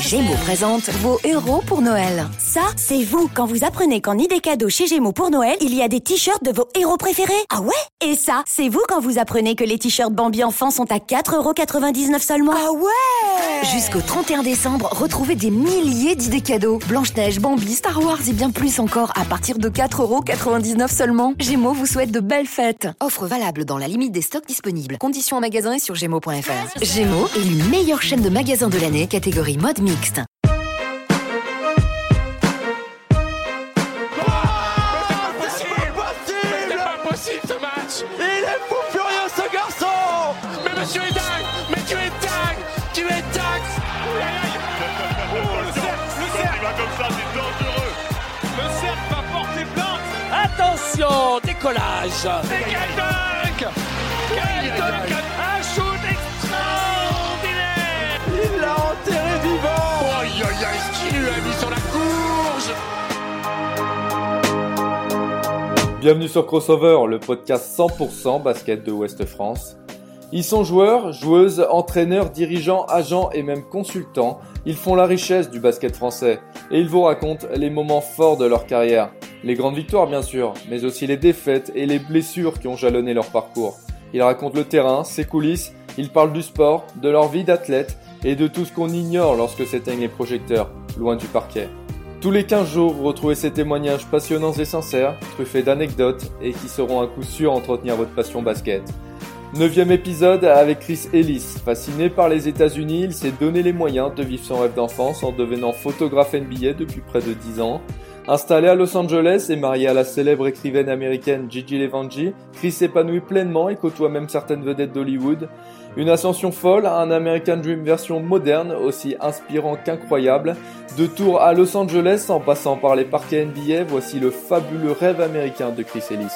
Gémeaux présente vos héros pour Noël. Ça, c'est vous quand vous apprenez qu'en idée cadeau chez Gémeaux pour Noël, il y a des t-shirts de vos héros préférés. Ah ouais? Et ça, c'est vous quand vous apprenez que les t-shirts Bambi enfants sont à 4,99€ seulement. Ah ouais Jusqu'au 31 décembre, retrouvez des milliers d'idées cadeaux. Blanche-Neige, Bambi, Star Wars et bien plus encore à partir de 4,99€ seulement. Gémeaux vous souhaite de belles fêtes. Offre valable dans la limite des stocks disponibles. Conditions en magasin et sur gémeaux.fr. Gémeaux est une meilleure chaîne de magasins de l'année, catégorie mode mixte. Décollage. Mais quel dunk Quel dunk Un shoot extraordinaire Il l'a enterré vivant. Aïe aïe aïe Ce qu'il lui a mis sur la courge. Bienvenue sur Crossover, le podcast 100% basket de Ouest France. Ils sont joueurs, joueuses, entraîneurs, dirigeants, agents et même consultants. Ils font la richesse du basket français et ils vous racontent les moments forts de leur carrière. Les grandes victoires bien sûr, mais aussi les défaites et les blessures qui ont jalonné leur parcours. Ils racontent le terrain, ses coulisses, ils parlent du sport, de leur vie d'athlète et de tout ce qu'on ignore lorsque s'éteignent les projecteurs, loin du parquet. Tous les 15 jours, retrouvez ces témoignages passionnants et sincères, truffés d'anecdotes et qui seront à coup sûr entretenir votre passion basket. Neuvième épisode avec Chris Ellis. Fasciné par les États-Unis, il s'est donné les moyens de vivre son rêve d'enfance en devenant photographe NBA depuis près de 10 ans. Installé à Los Angeles et marié à la célèbre écrivaine américaine Gigi Levangie, Chris s'épanouit pleinement et côtoie même certaines vedettes d'Hollywood. Une ascension folle, un American Dream version moderne, aussi inspirant qu'incroyable. De Tours à Los Angeles en passant par les parquets NBA, voici le fabuleux rêve américain de Chris Ellis.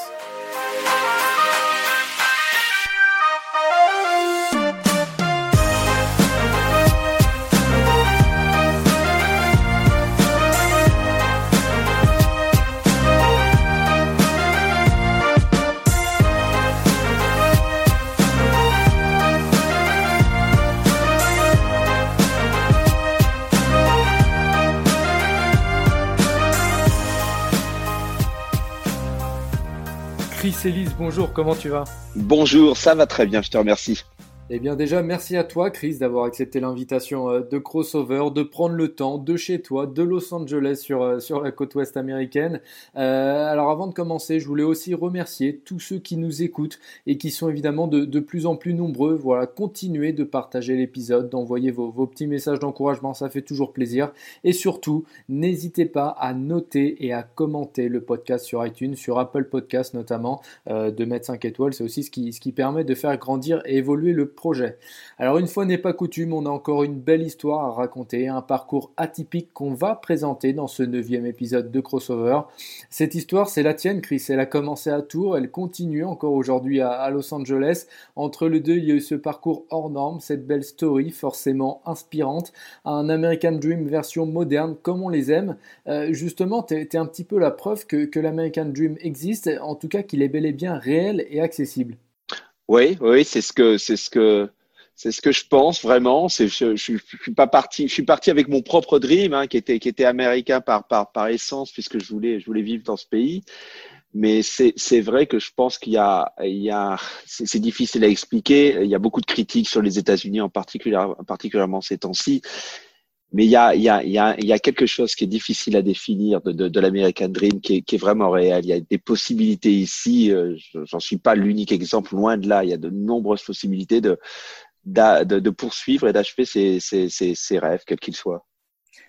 Bonjour, comment tu vas? Bonjour, ça va très bien, je te remercie. Eh bien déjà, merci à toi Chris d'avoir accepté l'invitation euh, de Crossover, de prendre le temps de chez toi, de Los Angeles sur, euh, la côte ouest américaine. Euh, alors avant de commencer, je voulais aussi remercier tous ceux qui nous écoutent et qui sont évidemment de, plus en plus nombreux. Voilà, continuez de partager l'épisode, d'envoyer vos, petits messages d'encouragement, ça fait toujours plaisir. Et surtout, n'hésitez pas à noter et à commenter le podcast sur iTunes, sur Apple Podcast notamment, de mettre 5 étoiles. C'est aussi ce qui, permet de faire grandir et évoluer le projet. Alors une fois n'est pas coutume, on a encore une belle histoire à raconter, un parcours atypique qu'on va présenter dans ce neuvième épisode de Crossover. Cette histoire, c'est la tienne, Chris. Elle a commencé à Tours, elle continue encore aujourd'hui à, Los Angeles. Entre les deux, il y a eu ce parcours hors norme, cette belle story forcément inspirante, un American Dream version moderne comme on les aime. Euh, justement, tu es, un petit peu la preuve que l'American Dream existe, en tout cas qu'il est bel et bien réel et accessible. Oui, oui, c'est ce que c'est ce que c'est ce que je pense vraiment. C'est je, suis pas parti, je suis parti avec mon propre dream hein, qui était qui était américain par par par essence puisque je voulais je voulais vivre dans ce pays. Mais c'est c'est vrai que je pense qu'il y a il y a c'est difficile à expliquer. Il y a beaucoup de critiques sur les États-Unis en particulier particulièrement ces temps-ci. Mais il y a, quelque chose qui est difficile à définir de, de, l'American Dream qui est, vraiment réel. Il y a des possibilités ici. Euh, J'en suis pas l'unique exemple, loin de là. Il y a de nombreuses possibilités de, poursuivre et d'achever ses rêves, quels qu'ils soient.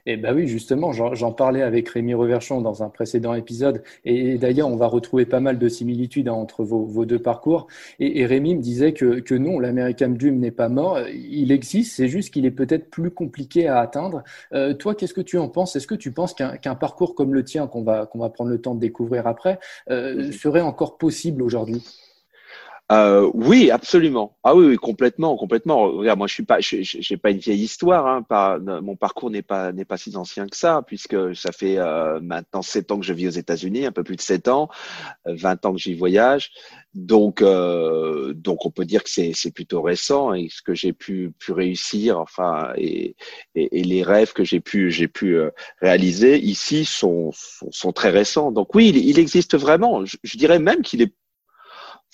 Et bah oui, justement, j'en parlais avec Rémi Reverchon dans un précédent épisode. Et, d'ailleurs, on va retrouver pas mal de similitudes hein, entre vos, vos, deux parcours. Et, et, Rémi me disait que, que non, l'American Dream n'est pas mort. Il existe, c'est juste qu'il est peut-être plus compliqué à atteindre. Euh, toi, qu'est-ce que tu en penses? Est-ce que tu penses qu'un qu parcours comme le tien, qu'on va, qu'on va prendre le temps de découvrir après, euh, serait encore possible aujourd'hui? Euh, oui, absolument. Ah oui, oui, complètement, complètement. Regarde, moi, je suis pas, j'ai pas une vieille histoire. Hein, pas, mon parcours n'est pas n'est pas si ancien que ça, puisque ça fait euh, maintenant sept ans que je vis aux États-Unis, un peu plus de sept ans, 20 ans que j'y voyage. Donc, euh, donc on peut dire que c'est c'est plutôt récent et ce que j'ai pu pu réussir, enfin, et, et, les rêves que j'ai pu j'ai pu euh, réaliser ici sont, sont, sont très récents. Donc oui, il, il existe vraiment. Je, je dirais même qu'il est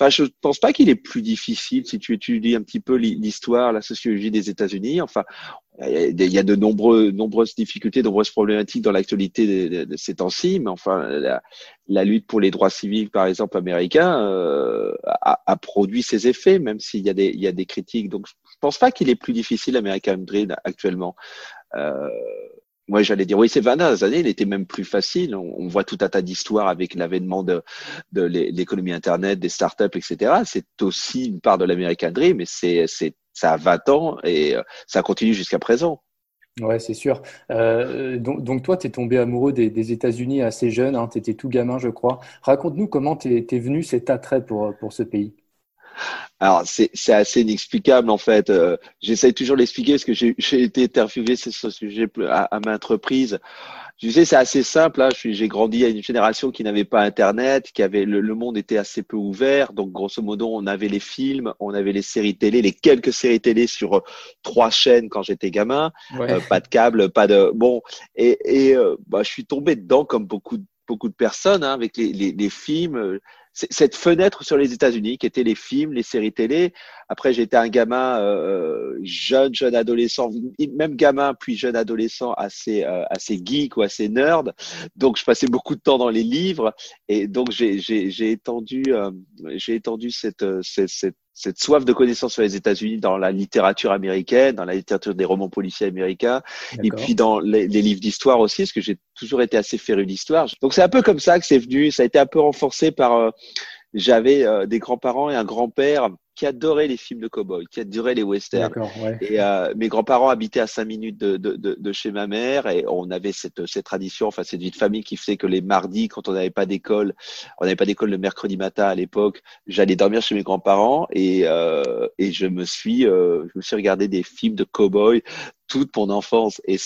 Enfin, je pense pas qu'il est plus difficile si tu étudies un petit peu l'histoire, la sociologie des États-Unis. Enfin, il y a de nombreux, nombreuses difficultés, de nombreuses problématiques dans l'actualité de, ces temps-ci, mais enfin, la, lutte pour les droits civiques, par exemple, américains, euh, a, produit ses effets, même s'il y a des, critiques. Donc, je pense pas qu'il est plus difficile, l'American Dream, actuellement. Euh, moi, j'allais dire, oui, ces 20 dernières années, il était même plus facile. On, voit tout un tas d'histoires avec l'avènement de, l'économie Internet, des startups, etc. C'est aussi une part de l'American Dream, mais c'est, c'est, ça a 20 ans et euh, ça continue jusqu'à présent. Ouais, c'est sûr. Euh, donc, toi, tu es tombé amoureux des, États-Unis assez jeune, hein, tu étais tout gamin, je crois. Raconte-nous comment tu es, venu cet attrait pour, pour ce pays. Alors, c'est assez inexplicable en fait. Euh, J'essaie toujours de l'expliquer parce que j'ai été interviewé sur ce sujet à, à maintes reprises. Tu sais, c'est assez simple. Hein. J'ai grandi à une génération qui n'avait pas Internet, qui avait le, le, monde était assez peu ouvert. Donc, grosso modo, on avait les films, on avait les séries télé, les quelques séries télé sur euh, trois chaînes quand j'étais gamin. Ouais. Euh, pas de câble, pas de bon. Et, et euh, bah, je suis tombé dedans comme beaucoup beaucoup de personnes hein, avec les, les, les films cette fenêtre sur les États-Unis qui étaient les films, les séries télé. Après, j'étais un gamin euh, jeune, jeune adolescent, même gamin puis jeune adolescent assez euh, assez geek ou assez nerd. Donc, je passais beaucoup de temps dans les livres et donc j'ai j'ai étendu euh, j'ai étendu cette, cette, cette cette soif de connaissance sur les États-Unis dans la littérature américaine, dans la littérature des romans policiers américains, et puis dans les, les livres d'histoire aussi, parce que j'ai toujours été assez féru d'histoire. Donc c'est un peu comme ça que c'est venu. Ça a été un peu renforcé par. Euh, j'avais euh, des grands-parents et un grand-père qui adorait les films de cow-boy, qui adorait les westerns. Ouais. Et euh, mes grands-parents habitaient à cinq minutes de, de, de, de, chez ma mère et on avait cette, cette tradition, enfin cette vie de famille qui faisait que les mardis, quand on n'avait pas d'école, on n'avait pas d'école le mercredi matin à l'époque, j'allais dormir chez mes grands-parents et, euh, et je me suis, euh, je me suis regardé des films de cow-boy toute mon enfance et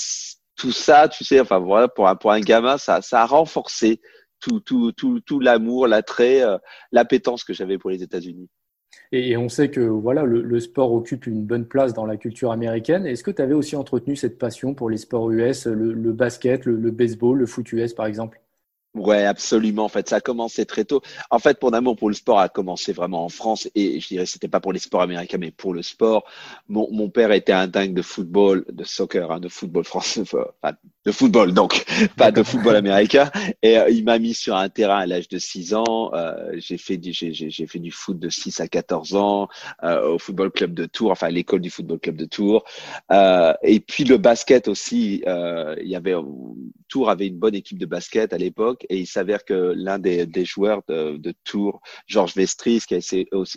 tout ça, tu sais, enfin voilà, pour un, pour un gamin, ça, ça a renforcé tout, tout, tout, tout l'amour, l'attrait, euh, l'appétence que j'avais pour les États-Unis. Et, on sait que voilà, le, sport occupe une bonne place dans la culture américaine. Est-ce que tu avais aussi entretenu cette passion pour les sports US, le, le basket, le, le, baseball, le foot US par exemple? Ouais, absolument. En fait, ça a commencé très tôt. En fait, mon amour pour le sport a commencé vraiment en France et je dirais c'était pas pour les sports américains, mais pour le sport. Mon, mon père était un dingue de football, de soccer, hein, de football français, enfin, de football donc, pas de football américain. Et euh, il m'a mis sur un terrain à l'âge de 6 ans. Euh, j'ai fait du j'ai fait du foot de 6 à 14 ans euh, au football club de Tours, enfin à l'école du football club de Tours. Euh, et puis le basket aussi. Euh, il y avait Tours avait une bonne équipe de basket à l'époque et il s'avère que l'un des, des, joueurs de, de Tours, Georges Vestris, qui a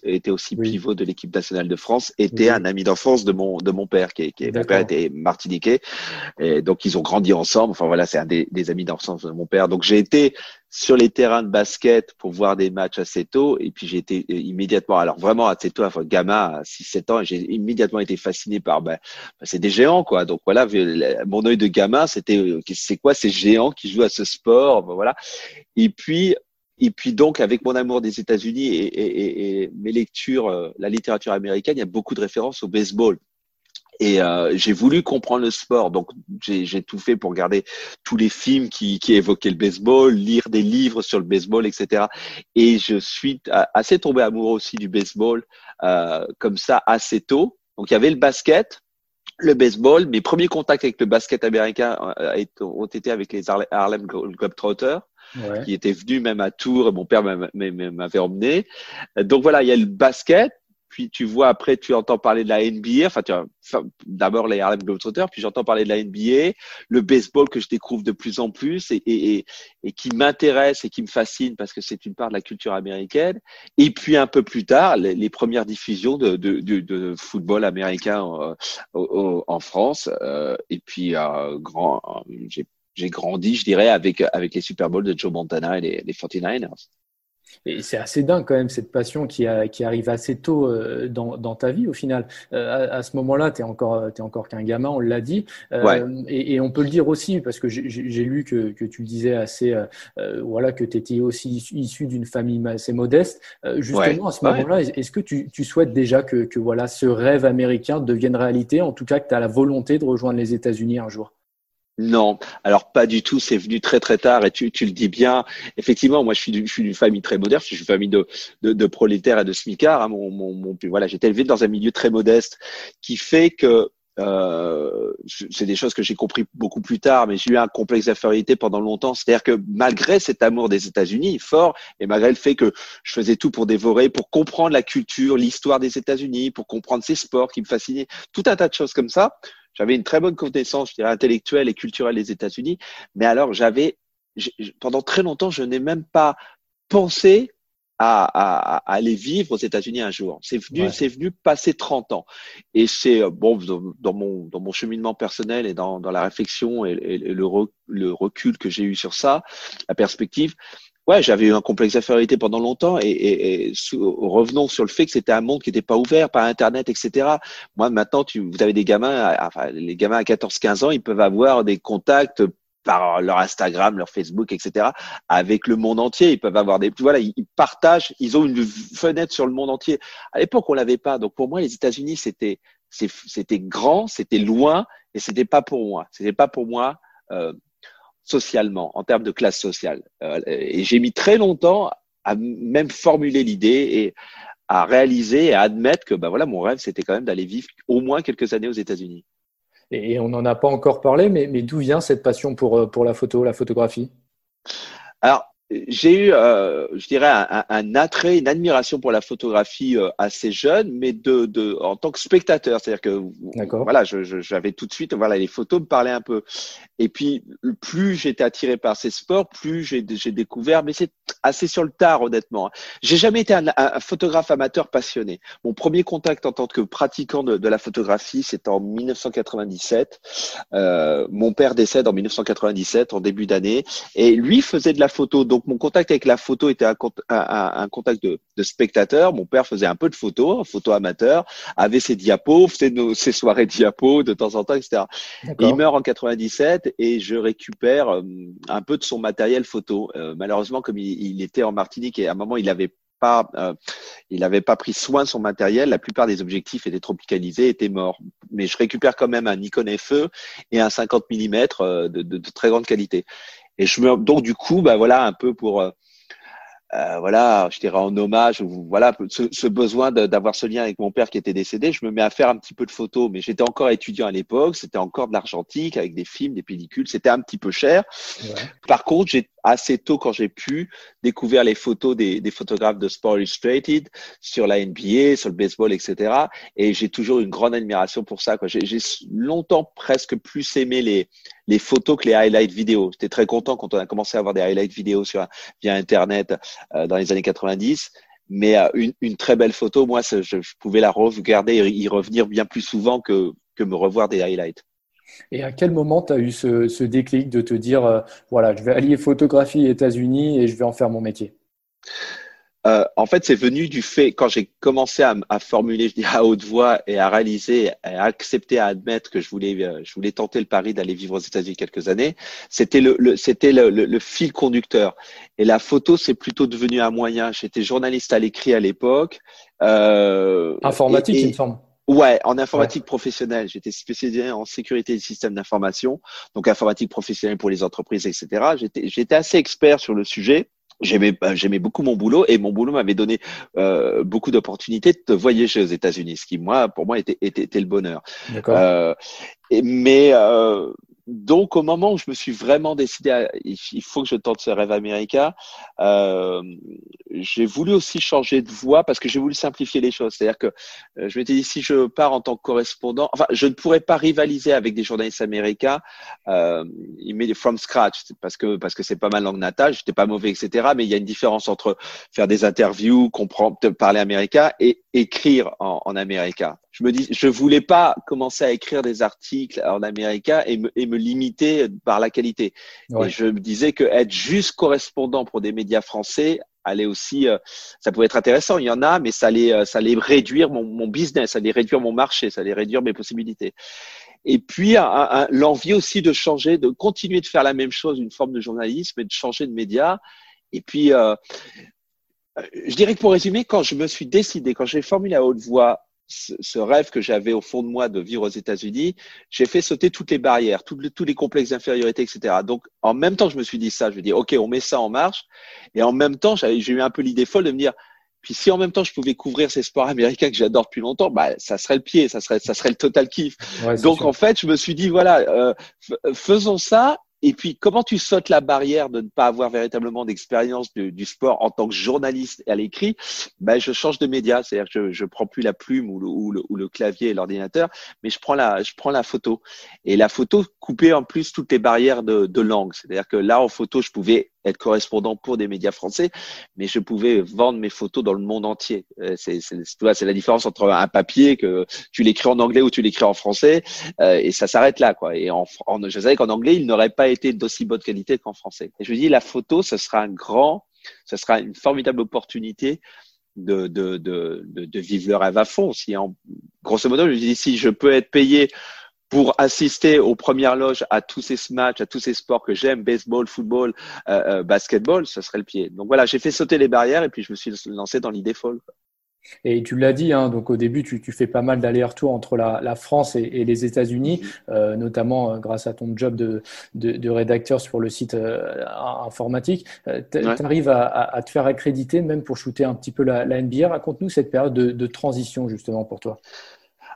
été aussi oui. pivot de l'équipe nationale de France, était oui. un ami d'enfance de mon de mon père, qui, qui mon père était martiniquais, et donc ils ont grandi ensemble. Enfin voilà, c'est un des, des amis d'enfance de mon père. Donc j'ai été sur les terrains de basket pour voir des matchs assez tôt. Et puis j'ai été immédiatement, alors vraiment assez tôt, enfin, gamin à 6-7 ans, j'ai immédiatement été fasciné par, ben, c'est des géants, quoi. Donc voilà, mon œil de gamin, c'était, c'est quoi ces géants qui jouent à ce sport, ben, voilà. Et puis, et puis donc, avec mon amour des États-Unis et, et, et, et, mes lectures, euh, la littérature américaine, il y a beaucoup de références au baseball. Et euh, j'ai voulu comprendre le sport, donc j'ai tout fait pour regarder tous les films qui, qui évoquaient le baseball, lire des livres sur le baseball, etc. Et je suis assez tombé amoureux aussi du baseball euh, comme ça assez tôt. Donc il y avait le basket, le baseball. Mes premiers contacts avec le basket américain euh, ont été avec les Harlem Globetrotters. Ouais. qui étaient venus même à Tours, mon père m'avait emmené. Donc voilà, il y a le basket, puis tu vois après tu entends parler de la NBA enfin tu d'abord les Harlem Globetrotters puis j'entends parler de la NBA le baseball que je découvre de plus en plus et, et, et qui m'intéresse et qui me fascine parce que c'est une part de la culture américaine. Et puis un peu plus tard les, premières diffusions de, de, de, de football américain euh, en France. Euh, et puis euh, grand j'ai j'ai grandi je dirais avec avec les Super Bowls de Joe Montana et les, les 49ers Et c'est assez dingue quand même cette passion qui, a, qui arrive assez tôt euh, dans, dans, ta vie au final. Euh, à, ce moment-là, tu encore, es encore qu'un gamin, on l'a dit. Euh, et, et, on peut le dire aussi, parce que j'ai lu que, que, tu le disais assez, voilà, que tu étais aussi issu d'une famille assez modeste. justement, à ce moment-là, est-ce que tu, tu, souhaites déjà que, que voilà, ce rêve américain devienne réalité, en tout cas que tu as la volonté de rejoindre les États-Unis un jour? Non, alors pas du tout. C'est venu très très tard et tu, le dis bien. Effectivement, moi je suis d'une famille très moderne. Je suis une famille de, prolétaires et de smicards. Hein. Mon, mon, mon, voilà, été élevé dans un milieu très modeste, qui fait que euh, c'est des choses que j'ai compris beaucoup plus tard, mais j'ai eu un complexe d'infériorité pendant longtemps. C'est-à-dire que malgré cet amour des États-Unis fort, et malgré le fait que je faisais tout pour dévorer, pour comprendre la culture, l'histoire des États-Unis, pour comprendre ces sports qui me fascinaient, tout un tas de choses comme ça, j'avais une très bonne connaissance, je dirais, intellectuelle et culturelle des États-Unis. Mais alors, j'avais, pendant très longtemps, je n'ai même pas pensé à, à, à, aller vivre aux États-Unis un jour. C'est venu, c'est venu passer 30 ans. Et c'est euh, bon dans, mon dans mon cheminement personnel et dans, dans la réflexion et, et le, le recul que j'ai eu sur ça, la perspective ouais, j'avais eu un complexe d'infériorité pendant longtemps et, et, et revenons sur le fait que c'était un monde qui n'était pas ouvert par Internet, etc. Moi, maintenant, tu, vous avez des gamins, enfin, les gamins à 14-15 ans, ils peuvent avoir des contacts par leur Instagram, leur Facebook, etc., avec le monde entier. Ils peuvent avoir des, voilà, ils partagent, ils ont une fenêtre sur le monde entier. À l'époque, on l'avait pas. Donc pour moi, les États-Unis, c'était, c'était grand, c'était loin, et c'était pas pour moi. C'était pas pour moi. Euh, socialement, en termes de classe sociale. Euh, et j'ai mis très longtemps à même formuler l'idée et à réaliser et à admettre que bah voilà, mon rêve, c'était quand même d'aller vivre au moins quelques années aux États-Unis. Et on n'en a pas encore parlé, mais, mais d'où vient cette passion pour, euh, pour la photo, la photographie? Alors, j'ai eu, euh, je dirais, un, un, attrait, une admiration pour la photographie euh, assez jeune, mais de, de, en tant que spectateur. C'est-à-dire que, voilà, j'avais je, j'avais tout de suite, voilà, les photos me parlaient un peu. Et puis, plus j'étais attiré par ces sports, plus j'ai découvert, mais c'est assez sur le tard, honnêtement. J'ai jamais été un, un, photographe amateur passionné. Mon premier contact en tant que pratiquant de, de la photographie, c'est en 1997. Euh, mon père décède en 1997, en début d'année, et lui faisait de la photo. Donc, donc mon contact avec la photo était un, un, contact de, de, spectateur. Mon père faisait un peu de photo, photo amateur, avait ses diapos, faisait nos, ses soirées diapos de temps en temps, etc. il meurt en 97 et je récupère euh, un peu de son matériel photo. Euh, malheureusement, comme il, il, était en Martinique et à un moment il avait pas, euh, il n'avait pas pris soin de son matériel. La plupart des objectifs étaient tropicalisés, étaient morts. Mais je récupère quand même un Nikon FE et un 50 mm de, de, de, très grande qualité. Et je me, donc du coup, bah voilà, un peu pour euh, euh, voilà, je dirais en hommage, voilà, ce, ce besoin d'avoir ce lien avec mon père qui était décédé, je me mets à faire un petit peu de photos, mais j'étais encore étudiant à l'époque, c'était encore de l'argentique avec des films, des pellicules, c'était un petit peu cher. Ouais. Par contre, j'ai assez tôt, quand j'ai pu, découvrir les photos des, photographes de Sport Illustrated sur la NBA, sur le baseball, etc. Et j'ai toujours une grande admiration pour ça. J'ai longtemps presque plus aimé les, les photos que les highlights vidéo. J'étais très content quand on a commencé à avoir des highlights vidéo sur, via Internet euh, dans les années 90. Mais euh, une, très belle photo, moi, je, je pouvais la regarder et y revenir bien plus souvent que, que me revoir des highlights. Et à quel moment tu as eu ce, ce, déclic de te dire, euh, voilà, je vais allier photographie États-Unis et je vais en faire mon métier? Euh, en fait, c'est venu du fait, quand j'ai commencé à, à, formuler, je dis à haute voix et à réaliser, à accepter, à admettre que je voulais, euh, je voulais tenter le pari d'aller vivre aux États-Unis quelques années, c'était le, le c'était le, le, le, fil conducteur. Et la photo, c'est plutôt devenu un moyen. J'étais journaliste à l'écrit à l'époque. Euh, Informatique, et, et, il me semble. Ouais, en informatique ouais. professionnelle. J'étais spécialisé en sécurité des systèmes d'information, donc informatique professionnelle pour les entreprises, etc. J'étais, j'étais assez expert sur le sujet. J'aimais, bah, j'aimais beaucoup mon boulot et mon boulot m'avait donné euh, beaucoup d'opportunités de voyager aux États-Unis, ce qui moi, pour moi, était, était, était le bonheur. Euh, mais euh, donc, au moment où je me suis vraiment décidé, à, il faut que je tente ce rêve américain, euh, j'ai voulu aussi changer de voie parce que j'ai voulu simplifier les choses. C'est-à-dire que euh, je m'étais dit, si je pars en tant que correspondant, enfin, je ne pourrais pas rivaliser avec des journalistes américains euh, from scratch parce que parce que c'est pas ma langue natale, j'étais pas mauvais, etc. Mais il y a une différence entre faire des interviews, comprendre, parler américain et écrire en, en américain je me dis, je voulais pas commencer à écrire des articles en américain et me, et me limiter par la qualité. Ouais. Et je me disais que être juste correspondant pour des médias français allait aussi, ça pouvait être intéressant. Il y en a, mais ça allait, ça allait réduire mon, mon business, ça allait réduire mon marché, ça allait réduire mes possibilités. Et puis l'envie aussi de changer, de continuer de faire la même chose, une forme de journalisme et de changer de média. Et puis, euh, je dirais que pour résumer, quand je me suis décidé, quand j'ai formulé à haute voix ce, rêve que j'avais au fond de moi de vivre aux États-Unis, j'ai fait sauter toutes les barrières, tous les complexes d'infériorité, etc. Donc, en même temps, je me suis dit ça, je me dis, OK, on met ça en marche. Et en même temps, j'ai eu un peu l'idée folle de me dire, puis si en même temps je pouvais couvrir ces sports américains que j'adore depuis longtemps, bah ça serait le pied, ça serait ça serait le total kiff. Donc en fait, je me suis dit voilà, euh, faisons ça et puis, comment tu sautes la barrière de ne pas avoir véritablement d'expérience du, sport en tant que journaliste à l'écrit? Ben, Je change de média, c'est-à-dire que je ne prends plus la plume ou le, ou le, ou le clavier et l'ordinateur, mais je prends, la, je prends la photo. Et la photo coupait en plus toutes les barrières de, de langue. C'est-à-dire que là, en photo, je pouvais être correspondant pour des médias français, mais je pouvais vendre mes photos dans le monde entier. Euh, c'est la différence entre un papier que tu l'écris en anglais ou tu l'écris en français, euh, et ça s'arrête là. quoi. Et en, en je savais qu'en anglais, il n'aurait pas été d'aussi bonne qualité qu'en français. Et je me dis, la photo, ce sera un grand, ce sera une formidable opportunité de, de, de, de, vivre le rêve à fond. Si en, grosso modo, je me dis, si je peux être payé pour assister aux premières loges à tous ces matchs, à tous ces sports que j'aime, baseball, football, euh, euh, basketball, ce serait le pied. Donc voilà, j'ai fait sauter les barrières et puis je me suis lancé dans l'idée folle. Et tu l'as dit, hein, donc au début, tu, tu fais pas mal d'allers-retours entre la, la, France et, et les États-Unis, euh, notamment euh, grâce à ton job de, de, de rédacteur sur le site euh, informatique. Euh, tu arrives à, à, te faire accréditer même pour shooter un petit peu la, la NBA. Raconte-nous cette période de, de, transition justement pour toi.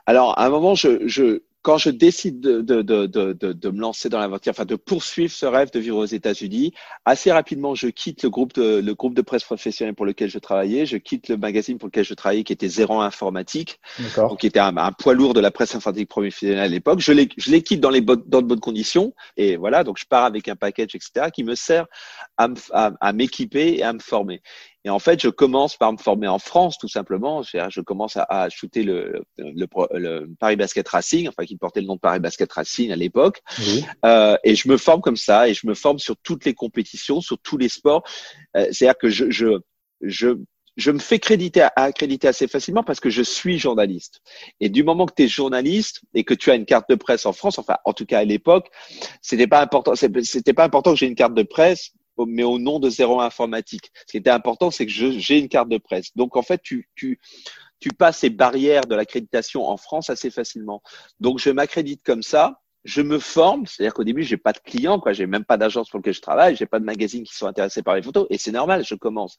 Alors, à un moment, je, je, quand je décide de, de, de, de, de me lancer dans l'aventure, enfin de poursuivre ce rêve de vivre aux États-Unis, assez rapidement, je quitte le groupe de, le groupe de presse professionnelle pour lequel je travaillais, je quitte le magazine pour lequel je travaillais, qui était Zéro Informatique, donc qui était un, un, poids lourd de la presse informatique professionnelle à l'époque. Je les, je les quitte dans les bonnes, dans de bonnes conditions, et voilà, donc je pars avec un package, etc., qui me sert à, à m'équiper et à me former. Et en fait, je commence par me former en France, tout simplement. Je commence à, à shooter le, le, le, Paris Basket Racing, enfin qui portait le nom de Paris Basket Racing à l'époque. Euh, et je me forme comme ça, et je me forme sur toutes les compétitions, sur tous les sports. Euh, C'est-à-dire que je, je, je, je me fais créditer, à, accréditer assez facilement parce que je suis journaliste. Et du moment que tu es journaliste et que tu as une carte de presse en France, enfin en tout cas à l'époque, c'était pas important. C'était pas important que j'ai une carte de presse mais au nom de Zéro Informatique. Ce qui était important, c'est que j'ai une carte de presse. Donc, en fait, tu, tu, tu passes ces barrières de l'accréditation en France assez facilement. Donc, je m'accrédite comme ça. Je me forme, c'est-à-dire qu'au début, j'ai pas de clients, quoi. J'ai même pas d'agence pour lequel je travaille, j'ai pas de magazines qui sont intéressés par les photos, et c'est normal, je commence.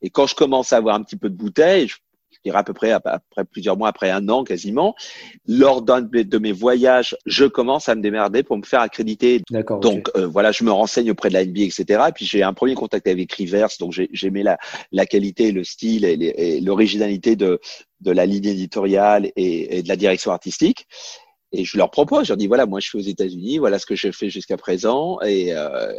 Et quand je commence à avoir un petit peu de bouteille, je dirais à peu près après plusieurs mois, après un an quasiment. Lors d'un de mes voyages, je commence à me démerder pour me faire accréditer. Donc euh, voilà, je me renseigne auprès de la NBA, etc. Et puis j'ai un premier contact avec Rivers, donc j'aimais la, la qualité, le style et l'originalité de, de la ligne éditoriale et, et de la direction artistique. Et je leur propose, je leur dis voilà, moi je suis aux États-Unis, voilà ce que je fais jusqu'à présent, et euh,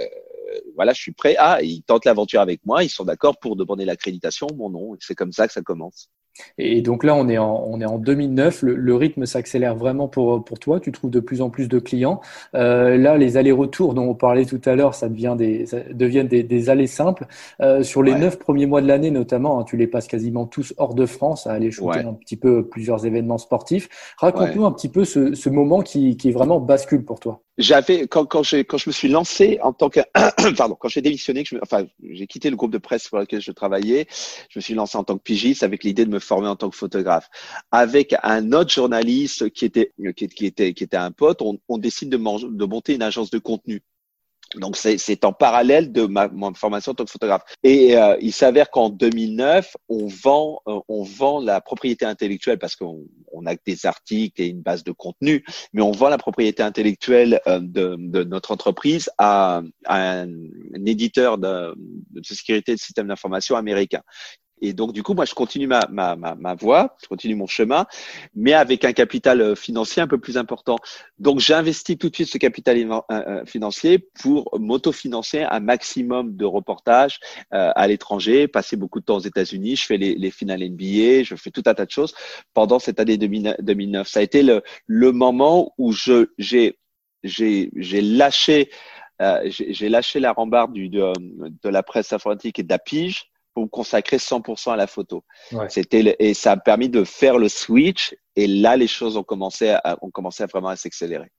voilà, je suis prêt. Ah, ils tentent l'aventure avec moi, ils sont d'accord pour demander l'accréditation, mon nom. C'est comme ça que ça commence. Et donc là, on est en, on est en 2009, le, rythme s'accélère vraiment pour, pour toi, tu trouves de plus en plus de clients. Euh, là, les allers-retours dont on parlait tout à l'heure, ça, devient des, ça deviennent des, des allées simples. Euh, sur les neuf premiers mois de l'année notamment, hein, tu les passes quasiment tous hors de France à aller shooter un petit peu plusieurs événements sportifs. Raconte-nous un petit peu ce, ce moment qui, qui est vraiment bascule pour toi j'avais quand quand j'ai quand je me suis lancé en tant que pardon quand j'ai démissionné que je, enfin j'ai quitté le groupe de presse pour lequel je travaillais je me suis lancé en tant que pigiste avec l'idée de me former en tant que photographe. Avec un autre journaliste qui était qui, qui était qui était un pote on, on décide de, de monter une agence de contenu donc c'est en parallèle de ma, ma, formation en tant que photographe. Et euh, il s'avère qu'en 2009, on vend euh, on vend la propriété intellectuelle parce qu'on on a des articles et une base de contenu, mais on vend la propriété intellectuelle euh, de, de, notre entreprise à, à un, un, éditeur de, de sécurité de systèmes d'information américain et donc, du coup, moi, je continue ma, ma, ma, ma, voie, je continue mon chemin, mais avec un capital euh, financier un peu plus important. Donc, j'investis tout de suite ce capital euh, euh, financier pour m'autofinancer un maximum de reportages à l'étranger, passer beaucoup de temps aux États-Unis. Je fais les, les, finales NBA, je fais tout un tas de choses pendant cette année 2009. Ça a été le, le moment où je j'ai j'ai j'ai lâché euh, j'ai lâché la rambarde du, de, de la presse informatique et de la pige consacrer 100% à la photo. C'était et ça a permis de faire le switch. Et là, les choses ont commencé à, ont commencé à vraiment à s'accélérer.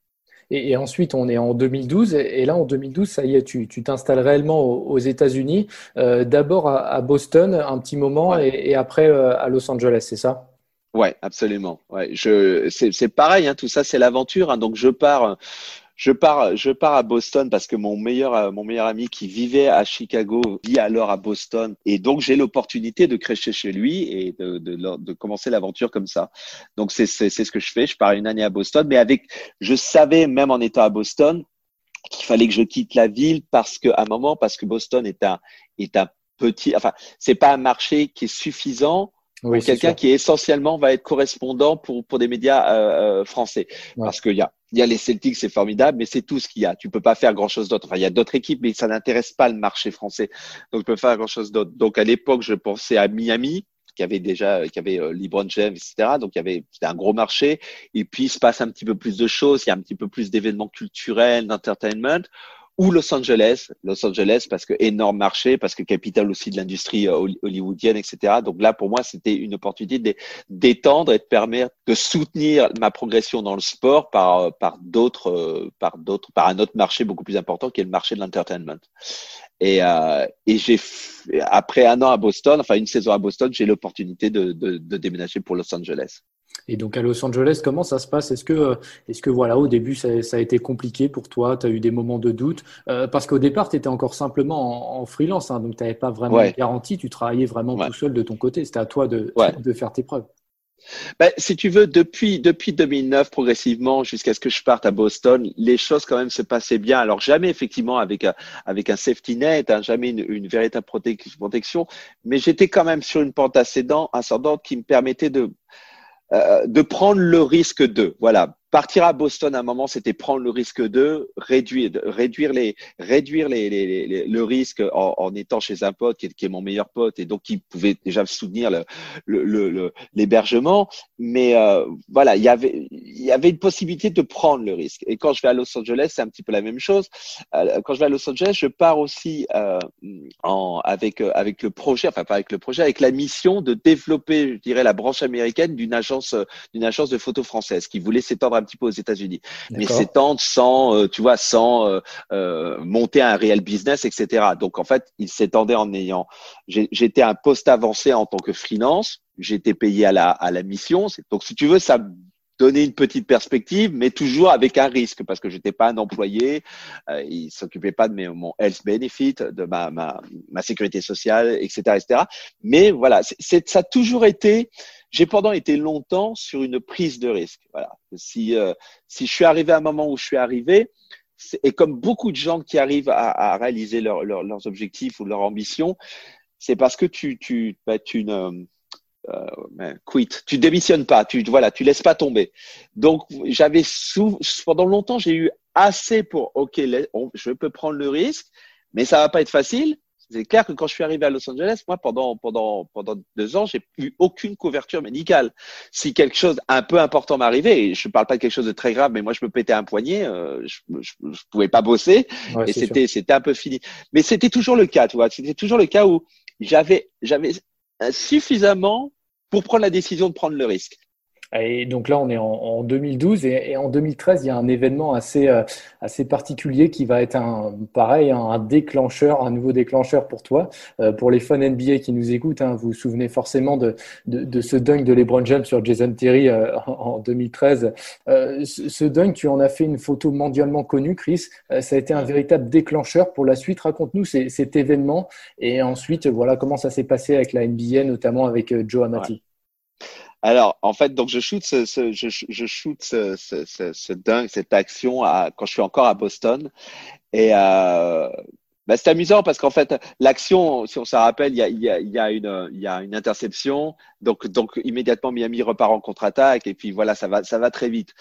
Et, ensuite, on est en 2012. Et, là, en 2012, ça y est, tu t'installes réellement aux, États-Unis. Euh, d'abord à, Boston, un petit moment, et, après euh, à Los Angeles, c'est ça? Ouais, absolument. Ouais, je, c'est pareil. Hein, tout ça, c'est l'aventure. Hein, donc, je pars je pars, je pars à Boston parce que mon meilleur, euh, mon meilleur ami qui vivait à Chicago vit alors à Boston. Et donc, j'ai l'opportunité de crécher chez lui et de, de, de commencer l'aventure comme ça. Donc, c'est, c'est, c'est ce que je fais. Je pars une année à Boston, mais avec, je savais, même en étant à Boston, qu'il fallait que je quitte la ville parce que, à un moment, parce que Boston est un, est un petit, enfin, c'est pas un marché qui est suffisant oui, quelqu'un qui essentiellement va être correspondant pour, pour des médias euh, euh français. Parce qu'il y a, il y a les Celtics, c'est formidable, mais c'est tout ce qu'il y a. Tu peux pas faire grand chose d'autre. Enfin, il y a d'autres équipes, mais ça n'intéresse pas le marché français. Donc, tu peux faire grand chose d'autre. Donc, à l'époque, je pensais à Miami, qui avait déjà, qui avait euh, LeBron James, etc. Donc, il y avait, c'était un gros marché. Et puis, il se passe un petit peu plus de choses. Il y a un petit peu plus d'événements culturels, d'entertainment ou Los Angeles, Los Angeles parce que énorme marché, parce que capitale aussi de l'industrie euh, hollywoodienne, etc. Donc là, pour moi, c'était une opportunité d'étendre et de permettre de soutenir ma progression dans le sport par euh, par d'autres euh, par d'autres par un autre marché beaucoup plus important qui est le marché de l'entertainment. Et, euh, et j'ai après un an à Boston, enfin une saison à Boston, j'ai l'opportunité de, de, de déménager pour Los Angeles. Et donc à Los Angeles, comment ça se passe? Est-ce que, est-ce que voilà, au début, ça, ça, a été compliqué pour toi? Tu as eu des moments de doute? Euh, Parce qu'au départ, tu étais encore simplement en, freelance, hein, donc tu n'avais pas vraiment de garantie, tu travaillais vraiment tout seul de ton côté. C'était à toi de, de faire tes preuves. Ben, si tu veux, depuis, depuis 2009, progressivement, jusqu'à ce que je parte à Boston, les choses quand même se passaient bien. Alors jamais effectivement avec un, avec un safety net, hein, jamais une, une véritable protection, mais j'étais quand même sur une pente ascendante qui me permettait de, euh, de prendre le risque de. Voilà, partir à Boston à un moment, c'était prendre le risque de réduire, réduire les, réduire les, les, le risque en, en, étant chez un pote qui est, qui est, mon meilleur pote et donc qui pouvait déjà soutenir l'hébergement. Le, le, Mais euh, voilà, il y avait, il y avait une possibilité de prendre le risque. Et quand je vais à Los Angeles, c'est un petit peu la même chose. Euh, quand je vais à Los Angeles, je pars aussi euh, en, avec avec le projet, enfin pas avec le projet, avec la mission de développer, je dirais, la branche américaine d'une agence d'une agence de photo française qui voulait s'étendre un petit peu aux États-Unis, mais s'étendre sans, euh, tu vois, sans euh, euh, monter un réel business, etc. Donc en fait, il s'étendait en ayant. J'étais un poste avancé en tant que freelance. J'étais payé à la à la mission. Donc si tu veux, ça donner une petite perspective, mais toujours avec un risque parce que j'étais pas un employé, euh, il s'occupait pas de mes, mon health benefit, de ma, ma, ma sécurité sociale, etc., etc. Mais voilà, c'est, ça a toujours été, j'ai pendant été longtemps sur une prise de risque. Voilà, si euh, si je suis arrivé à un moment où je suis arrivé, et comme beaucoup de gens qui arrivent à, à réaliser leur, leurs objectifs ou leurs ambitions, c'est parce que tu tu bah, tu ne euh, quit. Tu démissionnes pas. Tu voilà, tu laisses pas tomber. Donc j'avais pendant longtemps j'ai eu assez pour ok, je peux prendre le risque, mais ça va pas être facile. C'est clair que quand je suis arrivé à Los Angeles, moi pendant pendant pendant deux ans, j'ai eu aucune couverture médicale. Si quelque chose un peu important m'arrivait, et je parle pas de quelque chose de très grave, mais moi je me pétais un poignet, euh, je, je, pouvais pas bosser et c'était c'était un peu fini. Mais c'était toujours le cas, tu vois. C'était toujours le cas où j'avais j'avais suffisamment pour prendre la décision de prendre le risque. Et donc là, on est en, 2012 et, en 2013, il y a un événement assez, euh, assez particulier qui va être un, pareil, un, déclencheur, un nouveau déclencheur pour toi. Euh, pour les fans NBA qui nous écoutent, hein, vous vous souvenez forcément de, de, de, ce dunk de LeBron James sur Jason Terry euh, en, 2013. ce dunk, tu en as fait une photo mondialement connue, Chris. ça a été un véritable déclencheur pour la suite. Raconte-nous cet événement et ensuite, voilà comment ça s'est passé avec la NBA, notamment avec Joe Amati. Alors, en fait, donc je shoot ce, ce je, je shoot ce, ce, ce, dingue, cette action à, quand je suis encore à Boston. Et euh, bah, c'est amusant parce qu'en fait, l'action, si on se rappelle, il y a, y, a, y, a une, y a une interception. Donc, donc immédiatement, Miami repart en contre-attaque. Et puis voilà, ça va, ça va très vite.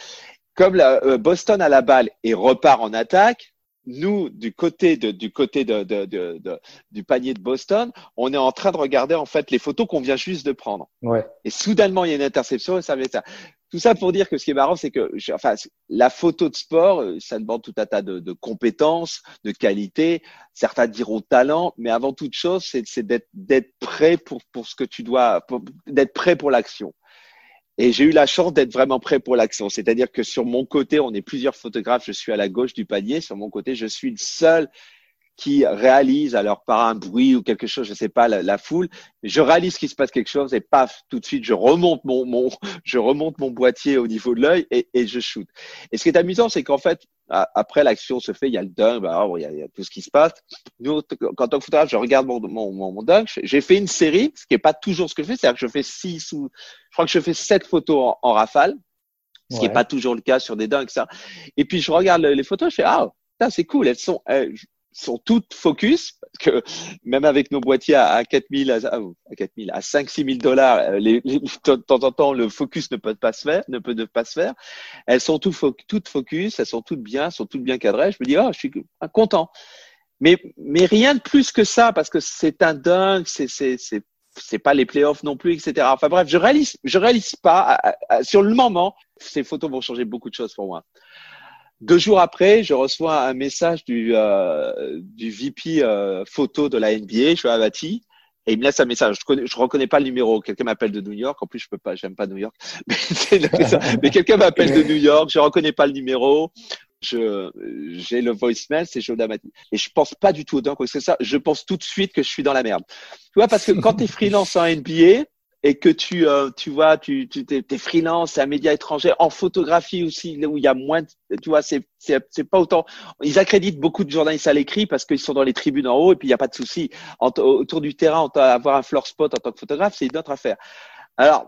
Comme la, euh, Boston a la balle et repart en attaque, nous, du côté, de, du, côté de, de, de, du panier de Boston, on est en train de regarder en fait les photos qu'on vient juste de prendre. Ouais. Et soudainement, il y a une interception et ça fait ça. tout ça pour dire que ce qui est marrant, c'est que enfin, la photo de sport, ça demande tout un tas de, de compétences, de qualités. Certains diront talent, mais avant toute chose, c'est d'être prêt pour, pour ce que tu dois, d'être prêt pour l'action. Et j'ai eu la chance d'être vraiment prêt pour l'action. C'est-à-dire que sur mon côté, on est plusieurs photographes, je suis à la gauche du panier. Sur mon côté, je suis le seul qui réalise, alors par un bruit ou quelque chose, je sais pas, la, foule, je réalise qu'il se passe quelque chose et paf, tout de suite, je remonte mon, mon je remonte mon boîtier au niveau de l'œil et, et, je shoot. Et ce qui est amusant, c'est qu'en fait, après l'action se fait, il y a le dunk, bah, il, y a, il, y a, tout ce qui se passe. Nous, quand tant que photographe, je regarde mon, mon, mon, dunk. J'ai fait une série, ce qui est pas toujours ce que je fais, c'est-à-dire que je fais six ou, je crois que je fais sept photos en, rafale, ce qui est pas toujours le cas sur des dunks, ça. Et puis je regarde les photos, je fais ah, c'est cool, elles sont, sont toutes focus parce que même avec nos boîtiers à, 4000 à, à 4000 à 5 6 000 dollars euh, les, de temps en temps le focus ne peut pas se faire ne peut pas se faire. Elles sont toutes, focus elles sont toutes bien sont toutes bien cadrées. Je me dis oh je suis content. Mais mais rien de plus que ça parce que c'est un dingue c'est c'est c'est c'est pas les playoffs non plus etc enfin bref je réalise je réalise pas sur le moment ces photos vont changer beaucoup de choses pour moi deux jours après, je reçois un message du, euh, du VP euh, photo de la NBA, je suis et il me laisse un message. Je ne reconnais pas le numéro. Quelqu'un m'appelle de New York. En plus, je peux pas, j'aime pas New York. Mais, quelqu'un m'appelle de New York. Je reconnais pas le numéro. Je, j'ai le voicemail, c'est Joe Damati. Et je pense pas du tout au c'est ça. Je pense tout de suite que je suis dans la merde. Tu vois, parce que quand tu es freelance en NBA, et que tu euh, tu vois tu tu t'es, t'es freelance c'est un média étranger en photographie aussi où il y a moins tu vois c'est c'est pas autant ils accréditent beaucoup de journalistes à l'écrit parce qu'ils sont dans les tribunes en haut et puis il y a pas de souci. Autour du terrain avoir un floor spot en tant que photographe c'est une autre affaire. Alors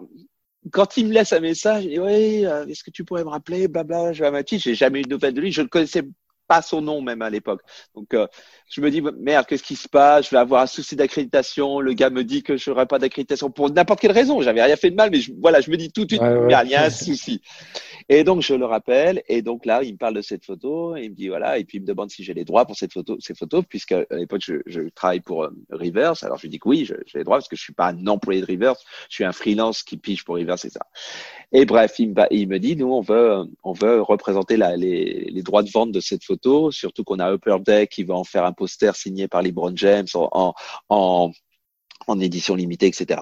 quand il me laisse un message, il dit oui, euh, est-ce que tu pourrais me rappeler, blabla, je vais j'ai jamais eu de nouvelles de lui, je le connaissais pas son nom même à l'époque. Donc euh, je me dis merde, qu'est-ce qui se passe? Je vais avoir un souci d'accréditation. Le gars me dit que je n'aurai pas d'accréditation pour n'importe quelle raison. J'avais rien fait de mal, mais voilà, je me dis tout de suite, il y a un souci. Et donc je le rappelle. Et donc là, il me parle de cette photo. Et il me dit voilà. Et puis il me demande si j'ai les droits pour cette photo, ces photos, puisque à l'époque je, je, travaille pour euh, Rivers. Alors je lui dis que oui, j'ai les droits parce que je suis pas un employé de Rivers. Je suis un freelance qui pige pour Rivers, c'est ça. Et bref, il me, il me dit nous on veut on veut représenter la, les, les droits de vente de cette photo surtout qu'on a Upper Deck qui va en faire un poster signé par LeBron James en, en, en édition limitée, etc.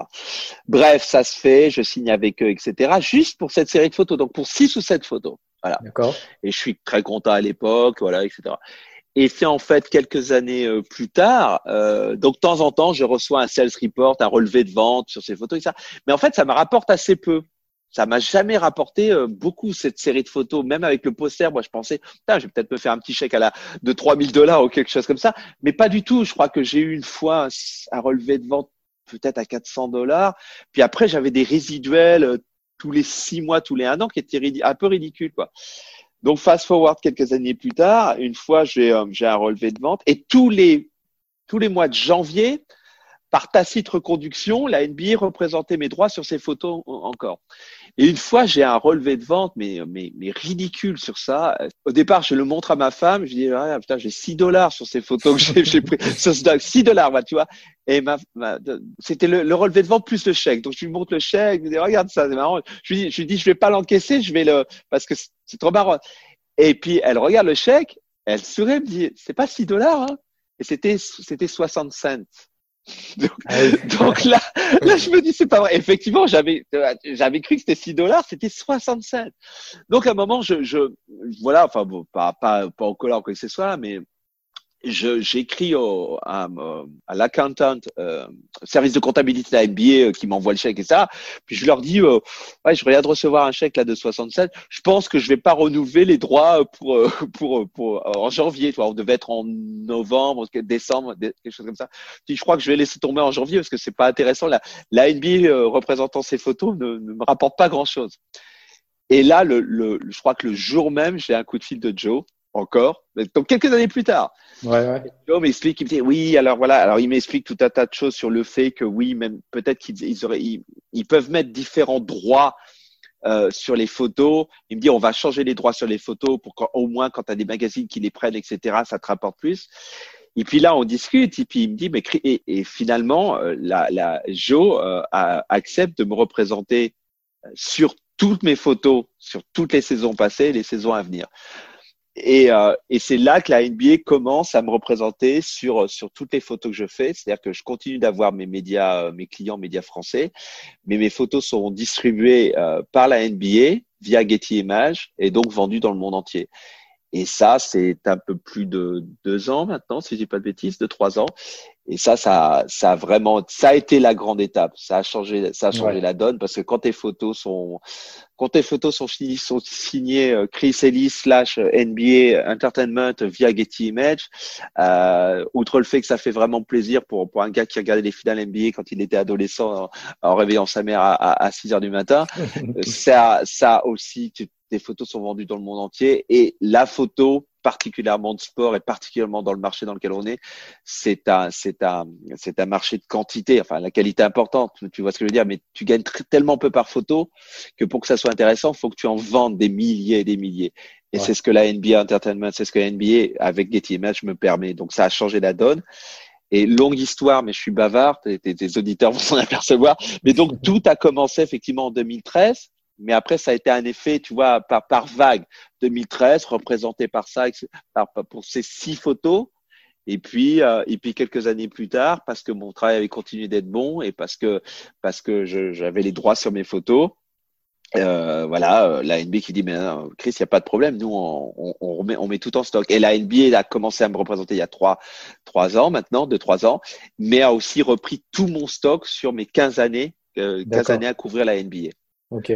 Bref, ça se fait, je signe avec eux, etc. Juste pour cette série de photos, donc pour six ou sept photos. Voilà. D'accord. Et je suis très content à l'époque, voilà, etc. Et c'est en fait quelques années euh, plus tard, euh, donc de temps en temps, je reçois un sales report, un relevé de vente sur ces photos et ça. Mais en fait, ça me rapporte assez peu ça m'a jamais rapporté euh, beaucoup cette série de photos, même avec le poster. Moi, je pensais, je vais peut-être me faire un petit chèque à la de 3000 dollars ou quelque chose comme ça, mais pas du tout. Je crois que j'ai eu une fois un relevé de vente peut-être à 400 dollars. Puis après, j'avais des résiduels euh, tous les six mois, tous les un an, qui étaient un peu ridicules, quoi. Donc, fast forward quelques années plus tard, une fois, j'ai euh, j'ai un relevé de vente et tous les tous les mois de janvier, par tacite reconduction, la NBA représentait mes droits sur ces photos encore. Et une fois, j'ai un relevé de vente, mais, mais, mais ridicule sur ça. Au départ, je le montre à ma femme, je dis, ah, putain, j'ai 6 dollars sur ces photos que j'ai pris. 6 dollars, tu vois. Et ma, c'était le, relevé de vente plus le chèque. Donc, je lui montre le chèque, je lui dis, regarde ça, c'est marrant. Je lui dis, je lui dis, je vais pas l'encaisser, je vais le, parce que c'est trop marrant. Et puis, elle regarde le chèque, elle sourit, elle me dit, c'est pas 6 dollars, hein. Et c'était, c'était 60 cents. Ah donc, là, là, je me dis, c'est pas vrai. Effectivement, j'avais, j'avais cru que c'était 6 dollars, c'était 67. Donc, à un moment, je, je voilà, enfin, bon, pas, pas, pas en colère que ce soit, mais j'écris à, à l'accountant, euh, service de comptabilité de la MBA euh, qui m'envoie le chèque et ça. Puis je leur dis, euh, ouais, je regarde recevoir un chèque là de 67. Je pense que je vais pas renouveler les droits pour euh, pour, pour, en janvier. Toi, on devait être en novembre, décembre, quelque chose comme ça. Dis, je crois que je vais laisser tomber en janvier parce que c'est pas intéressant. La, la NBA représentant ces photos ne, ne me rapporte pas grand chose. Et là, le, le, je crois que le jour même, j'ai un coup de fil de Joe encore, donc quelques années plus tard. Ouais, ouais. Joe m'explique, il me dit oui, alors voilà, alors il m'explique tout un tas de choses sur le fait que oui, même peut-être qu'ils auraient, ils, peuvent mettre différents droits euh, sur les photos. Il me dit on va changer les droits sur les photos pour qu'au moins quand tu as des magazines qui les prennent, etc., ça te rapporte plus. Et puis là, on discute, et puis il me dit, mais et, et finalement, euh, la, la Joe euh, accepte de me représenter sur toutes mes photos sur toutes les saisons passées et les saisons à venir. Et, euh, et c'est là que la NBA commence à me représenter sur sur toutes les photos que je fais. C'est-à-dire que je continue d'avoir mes médias, euh, mes clients médias français, mais mes photos seront distribuées euh, par la NBA via Getty Images et donc vendues dans le monde entier. Et ça, c'est un peu plus de deux ans maintenant, si je dis pas de bêtises, de trois ans. Et ça, ça, ça a vraiment, ça a été la grande étape. Ça a changé, ça a changé la donne parce que quand tes photos sont, quand tes photos sont, sont signées euh, Chris Ellis slash NBA Entertainment via Getty Images, euh, outre le fait que ça fait vraiment plaisir pour, pour un gars qui regardait les finales NBA quand il était adolescent en, réveillant sa mère à, à, à 6 heures du matin, ça, ça aussi, tes photos sont vendues dans le monde entier et la photo particulièrement de sport et particulièrement dans le marché dans lequel on est, c'est un, c'est un, c'est un marché de quantité. Enfin, la qualité est importante, tu vois ce que je veux dire, mais tu gagnes tellement peu par photo que pour que ça soit intéressant, il faut que tu en vendes des milliers et des milliers. Et c'est ce que la NBA Entertainment, c'est ce que la NBA avec Getty Images me permet. Donc ça a changé la donne. Et longue histoire, mais je suis bavard, tes, tes auditeurs vont s'en apercevoir. Mais donc tout a commencé effectivement en 2013 mais après, ça a été un effet, tu vois, par, par vague. 2013, représenté par ça, par, pour ces six photos. Et puis, euh, et puis quelques années plus tard, parce que mon travail avait continué d'être bon et parce que parce que j'avais les droits sur mes photos, euh, voilà, euh, la NBA qui dit mais Chris, il n'y a pas de problème, nous on, on, on, remet, on met tout en stock. Et la NBA a commencé à me représenter il y a trois trois ans maintenant, deux trois ans, mais a aussi repris tout mon stock sur mes 15 années, euh, 15 années à couvrir la NBA. Ok.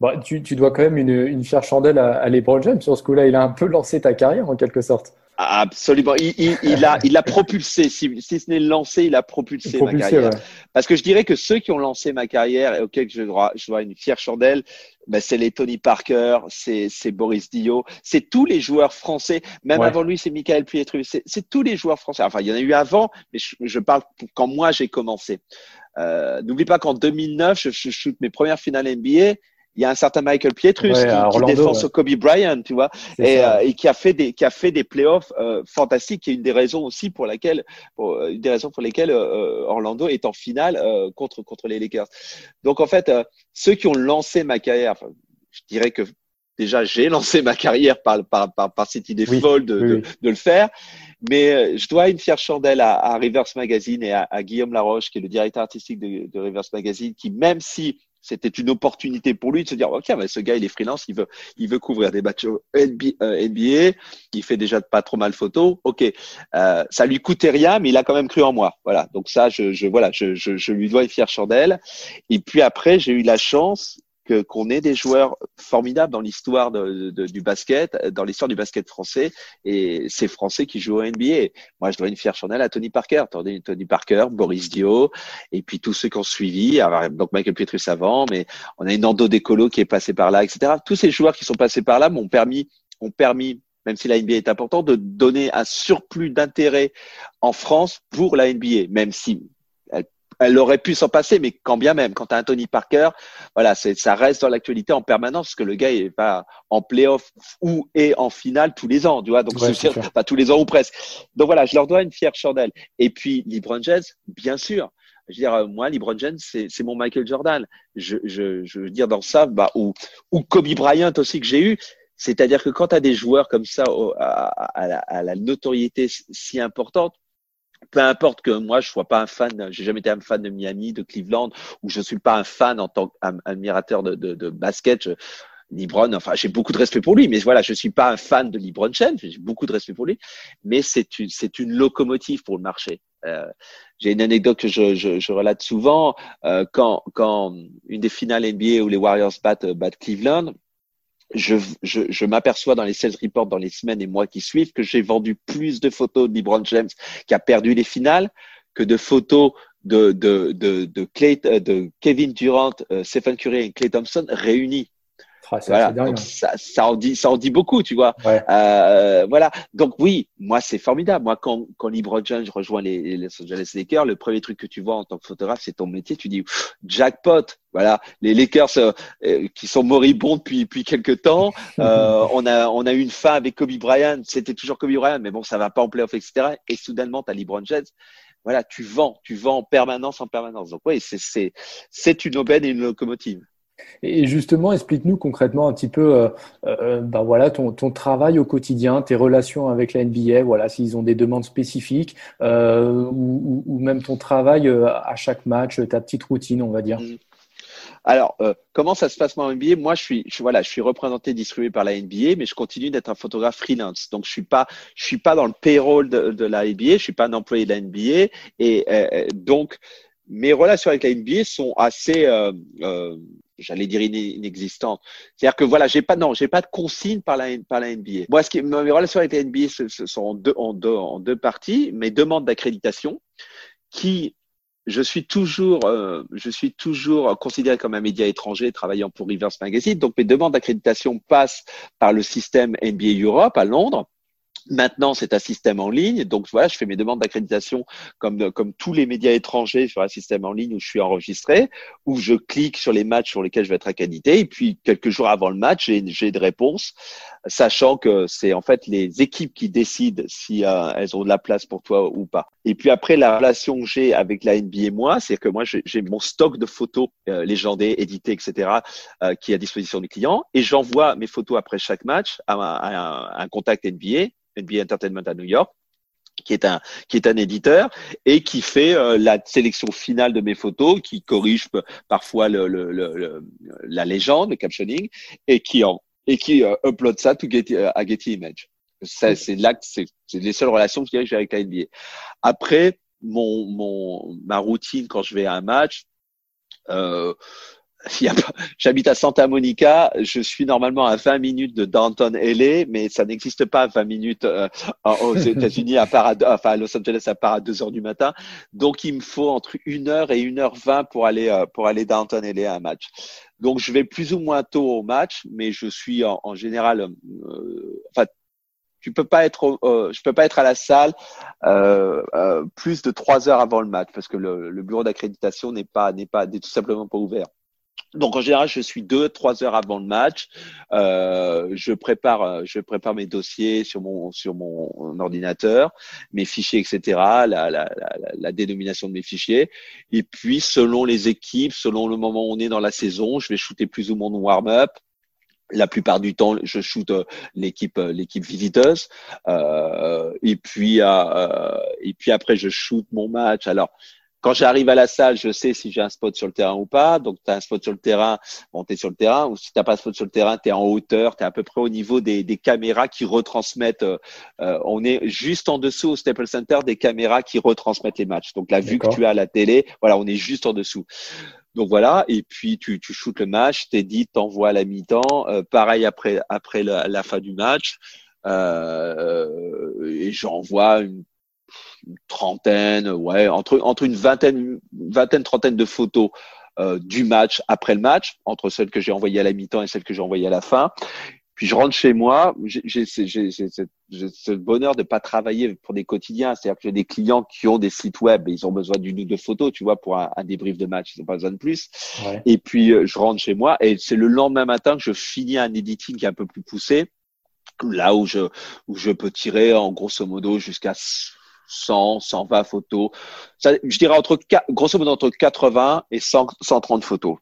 Bah, tu, tu, dois quand même une, une fière chandelle à, à LeBron James sur ce coup-là. Il a un peu lancé ta carrière en quelque sorte. Absolument. Il, il, il a, il a propulsé, si, si ce n'est lancé, il a propulsé, ma carrière. Parce que je dirais que ceux qui ont lancé ma carrière et auxquels je dois, je dois une fière chandelle, ben c'est les Tony Parker, c'est Boris Dio, c'est tous les joueurs français. Même avant lui, c'est Michael Pietru. C'est tous les joueurs français. Enfin, il y en a eu avant, mais je, je parle quand moi j'ai commencé. Euh, N'oublie pas qu'en 2009, je, je shoot mes premières finales NBA il y a un certain Michael Pietrus qui, défend sur Kobe Bryant, tu vois, et, euh, et, qui a fait des qui a fait des playoffs euh, fantastiques, qui est une des raisons aussi pour laquelle pour, euh, une des raisons pour lesquelles euh, Orlando est en finale contre contre les Lakers. Donc en fait, ceux qui ont lancé ma carrière, je dirais que déjà j'ai lancé ma carrière par par par, par cette idée folle de, de, de, le faire. Mais je dois une fière chandelle à, à Rivers Magazine et à, à, Guillaume Laroche, qui est le directeur artistique de, de Rivers Magazine, qui même si c'était une opportunité pour lui de se dire ok mais ce gars il est freelance il veut il veut couvrir des matchs NBA, euh, il fait déjà pas trop mal photo ok. Euh, ça lui coûtait rien mais il a quand même cru en moi. Voilà. Donc ça je, je voilà je, je, je lui dois une fière chandelle. Et puis après j'ai eu la chance qu'on ait des joueurs formidables dans l'histoire de, de, du basket, dans l'histoire du basket français, et ces Français qui jouent au NBA. Moi, je dois une fière chandelle à Tony Parker, Tony Parker, Boris Dio, et puis tous ceux qui ont suivi, donc Michael Pietrus avant, mais on a une Nando Decolo qui est passé par là, etc. Tous ces joueurs qui sont passés par là m'ont permis, ont permis même si la NBA est importante, de donner un surplus d'intérêt en France pour la NBA, même si elle aurait pu s'en passer, mais quand bien même, quand tu as un Tony Parker, voilà, ça reste dans l'actualité en permanence, parce que le gars est pas en playoff ou est en finale tous les ans, tu vois, donc c'est pas tous les ans ou presque. Donc voilà, je leur dois une fière chandelle. Et puis LeBron James, bien sûr. Je veux dire, euh, moi, LeBron James, c'est mon Michael Jordan. Je, je, je veux dire dans ça, bah, ou, ou Kobe Bryant aussi que j'ai eu. C'est-à-dire que quand tu as des joueurs comme ça à, la, à la notoriété si importante, peu importe que moi je sois pas un fan, j'ai jamais été un fan de Miami, de Cleveland, ou je suis pas un fan en tant qu'admirateur de, basket. Je, LeBron, enfin, j'ai beaucoup de respect pour lui, mais voilà, je suis pas un fan de LeBron James, j'ai beaucoup de respect pour lui, mais c'est une, c'est une locomotive pour le marché. Euh, j'ai une anecdote que je, je, je relate souvent euh, quand, quand une des finales NBA où les Warriors battent, battent Cleveland, je, je, je m'aperçois dans les sales reports dans les semaines et mois qui suivent que j'ai vendu plus de photos de LeBron James qui a perdu les finales que de photos de, de, de, de, Clay, de Kevin Durant, euh, Stephen Curry et Clay Thompson réunis. Ah, voilà. Donc, ça, ça, en dit, ça en dit beaucoup, tu vois. Euh, voilà. Donc oui, moi c'est formidable. Moi, quand, quand LeBron James rejoint les, les Los Angeles Lakers, le premier truc que tu vois en tant que photographe, c'est ton métier. Tu dis jackpot. Voilà, les Lakers euh, euh, qui sont moribonds depuis depuis quelques temps. Euh, on a on a eu une fin avec Kobe Bryant. C'était toujours Kobe Bryant, mais bon, ça va pas en playoff, etc. Et soudainement, tu as LeBron James voilà, tu vends, tu vends en permanence, en permanence. Donc oui, c'est c'est c'est une aubaine et une locomotive. Et justement, explique-nous concrètement un petit peu, euh, euh, ben voilà, ton, travail au quotidien, tes relations avec la NBA, voilà, s'ils ont des demandes spécifiques, euh, ou, même ton travail à chaque match, ta petite routine, on va dire. Mmh. Alors, comment ça se passe en NBA Moi, je suis, je, voilà, je suis représenté, distribué par la NBA, mais je continue d'être un photographe freelance. Donc, je suis suis pas dans le payroll de, la NBA, je suis pas un employé de la NBA, et donc mes relations avec la NBA sont assez, j'allais dire inexistantes. C'est-à-dire que voilà, j'ai pas non, j'ai pas de consigne par la par la NBA. Moi, ce qui, mes relations avec la NBA ce, ce sont en deux, en deux en deux parties. Mes demandes d'accréditation qui je suis toujours, euh, je suis toujours considéré comme un média étranger travaillant pour Rivers Magazine. Donc mes demandes d'accréditation passent par le système NBA Europe à Londres. Maintenant, c'est un système en ligne. Donc voilà, je fais mes demandes d'accréditation comme, comme tous les médias étrangers sur un système en ligne où je suis enregistré, où je clique sur les matchs sur lesquels je vais être accrédité. Et puis, quelques jours avant le match, j'ai des réponses, sachant que c'est en fait les équipes qui décident si euh, elles ont de la place pour toi ou pas. Et puis après, la relation que j'ai avec la NBA moi, c'est que moi, j'ai mon stock de photos euh, légendées, éditées, etc., euh, qui est à disposition des clients. Et j'envoie mes photos après chaque match à, à un contact NBA NBA Entertainment à New York qui est un qui est un éditeur et qui fait euh, la sélection finale de mes photos, qui corrige parfois le, le, le, la légende, le captionning, et qui en et qui euh, upload ça to Getty, à Getty Image. C'est là que c'est les seules relations que j'ai avec la NBA. Après, mon, mon ma routine quand je vais à un match, euh, J'habite à Santa Monica. Je suis normalement à 20 minutes de Downtown LA, mais ça n'existe pas 20 minutes euh, aux États-Unis, à part à, enfin à Los Angeles, à part à 2 heures du matin. Donc, il me faut entre 1 heure et 1 heure 20 pour aller euh, pour aller Downtown LA à un match. Donc, je vais plus ou moins tôt au match, mais je suis en, en général, euh, enfin, tu peux pas être, euh, je peux pas être à la salle euh, euh, plus de trois heures avant le match parce que le, le bureau d'accréditation n'est pas n'est pas n'est tout simplement pas ouvert. Donc en général, je suis deux, trois heures avant le match. Euh, je prépare, je prépare mes dossiers sur mon sur mon ordinateur, mes fichiers, etc. La, la, la, la, dénomination de mes fichiers. Et puis selon les équipes, selon le moment où on est dans la saison, je vais shooter plus ou moins mon warm-up. La plupart du temps, je shoot euh, l'équipe euh, l'équipe visiteuse. Euh, et puis euh, et puis après, je shoot mon match. Alors quand j'arrive à la salle, je sais si j'ai un spot sur le terrain ou pas. Donc, tu as un spot sur le terrain, bon, tu es sur le terrain. Ou si tu pas de spot sur le terrain, tu es en hauteur, tu es à peu près au niveau des, des caméras qui retransmettent. Euh, euh, on est juste en dessous au Staples Center des caméras qui retransmettent les matchs. Donc, la vue que tu as à la télé, voilà, on est juste en dessous. Donc voilà, et puis tu, tu shootes le match, t'es dit, t'envoies à la mi-temps. Euh, pareil après après la, la fin du match. Euh, et j'envoie une une trentaine, ouais, entre, entre une vingtaine, vingtaine, trentaine de photos euh, du match après le match, entre celles que j'ai envoyées à la mi-temps et celles que j'ai envoyées à la fin. Puis je rentre chez moi, j'ai ce bonheur de pas travailler pour des quotidiens, c'est-à-dire que j'ai des clients qui ont des sites web et ils ont besoin d'une ou deux photos, tu vois, pour un, débrief de match, ils n'ont pas besoin de plus. Et puis euh, je rentre chez moi et c'est le lendemain matin que je finis un editing qui est un peu plus poussé, là où je où je peux tirer en grosso modo jusqu'à 100, 120 photos. Ça, je dirais entre, grosso modo entre 80 et 100, 130 photos.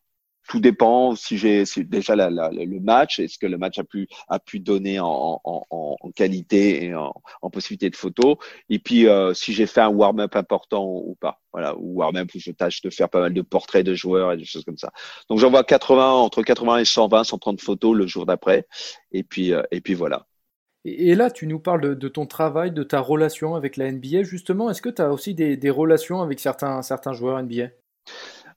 Tout dépend si j'ai déjà la, la, le match, est-ce que le match a pu a pu donner en, en, en qualité et en, en, possibilité de photos, et puis euh, si j'ai fait un warm-up important ou pas, voilà, ou warm-up où je tâche de faire pas mal de portraits de joueurs et des choses comme ça. Donc j'envoie 80 entre 80 et 120, 130 photos le jour d'après, et puis euh, et puis voilà. Et, là, tu nous parles de, ton travail, de ta relation avec la NBA. Justement, est-ce que tu as aussi des, relations avec certains, certains joueurs NBA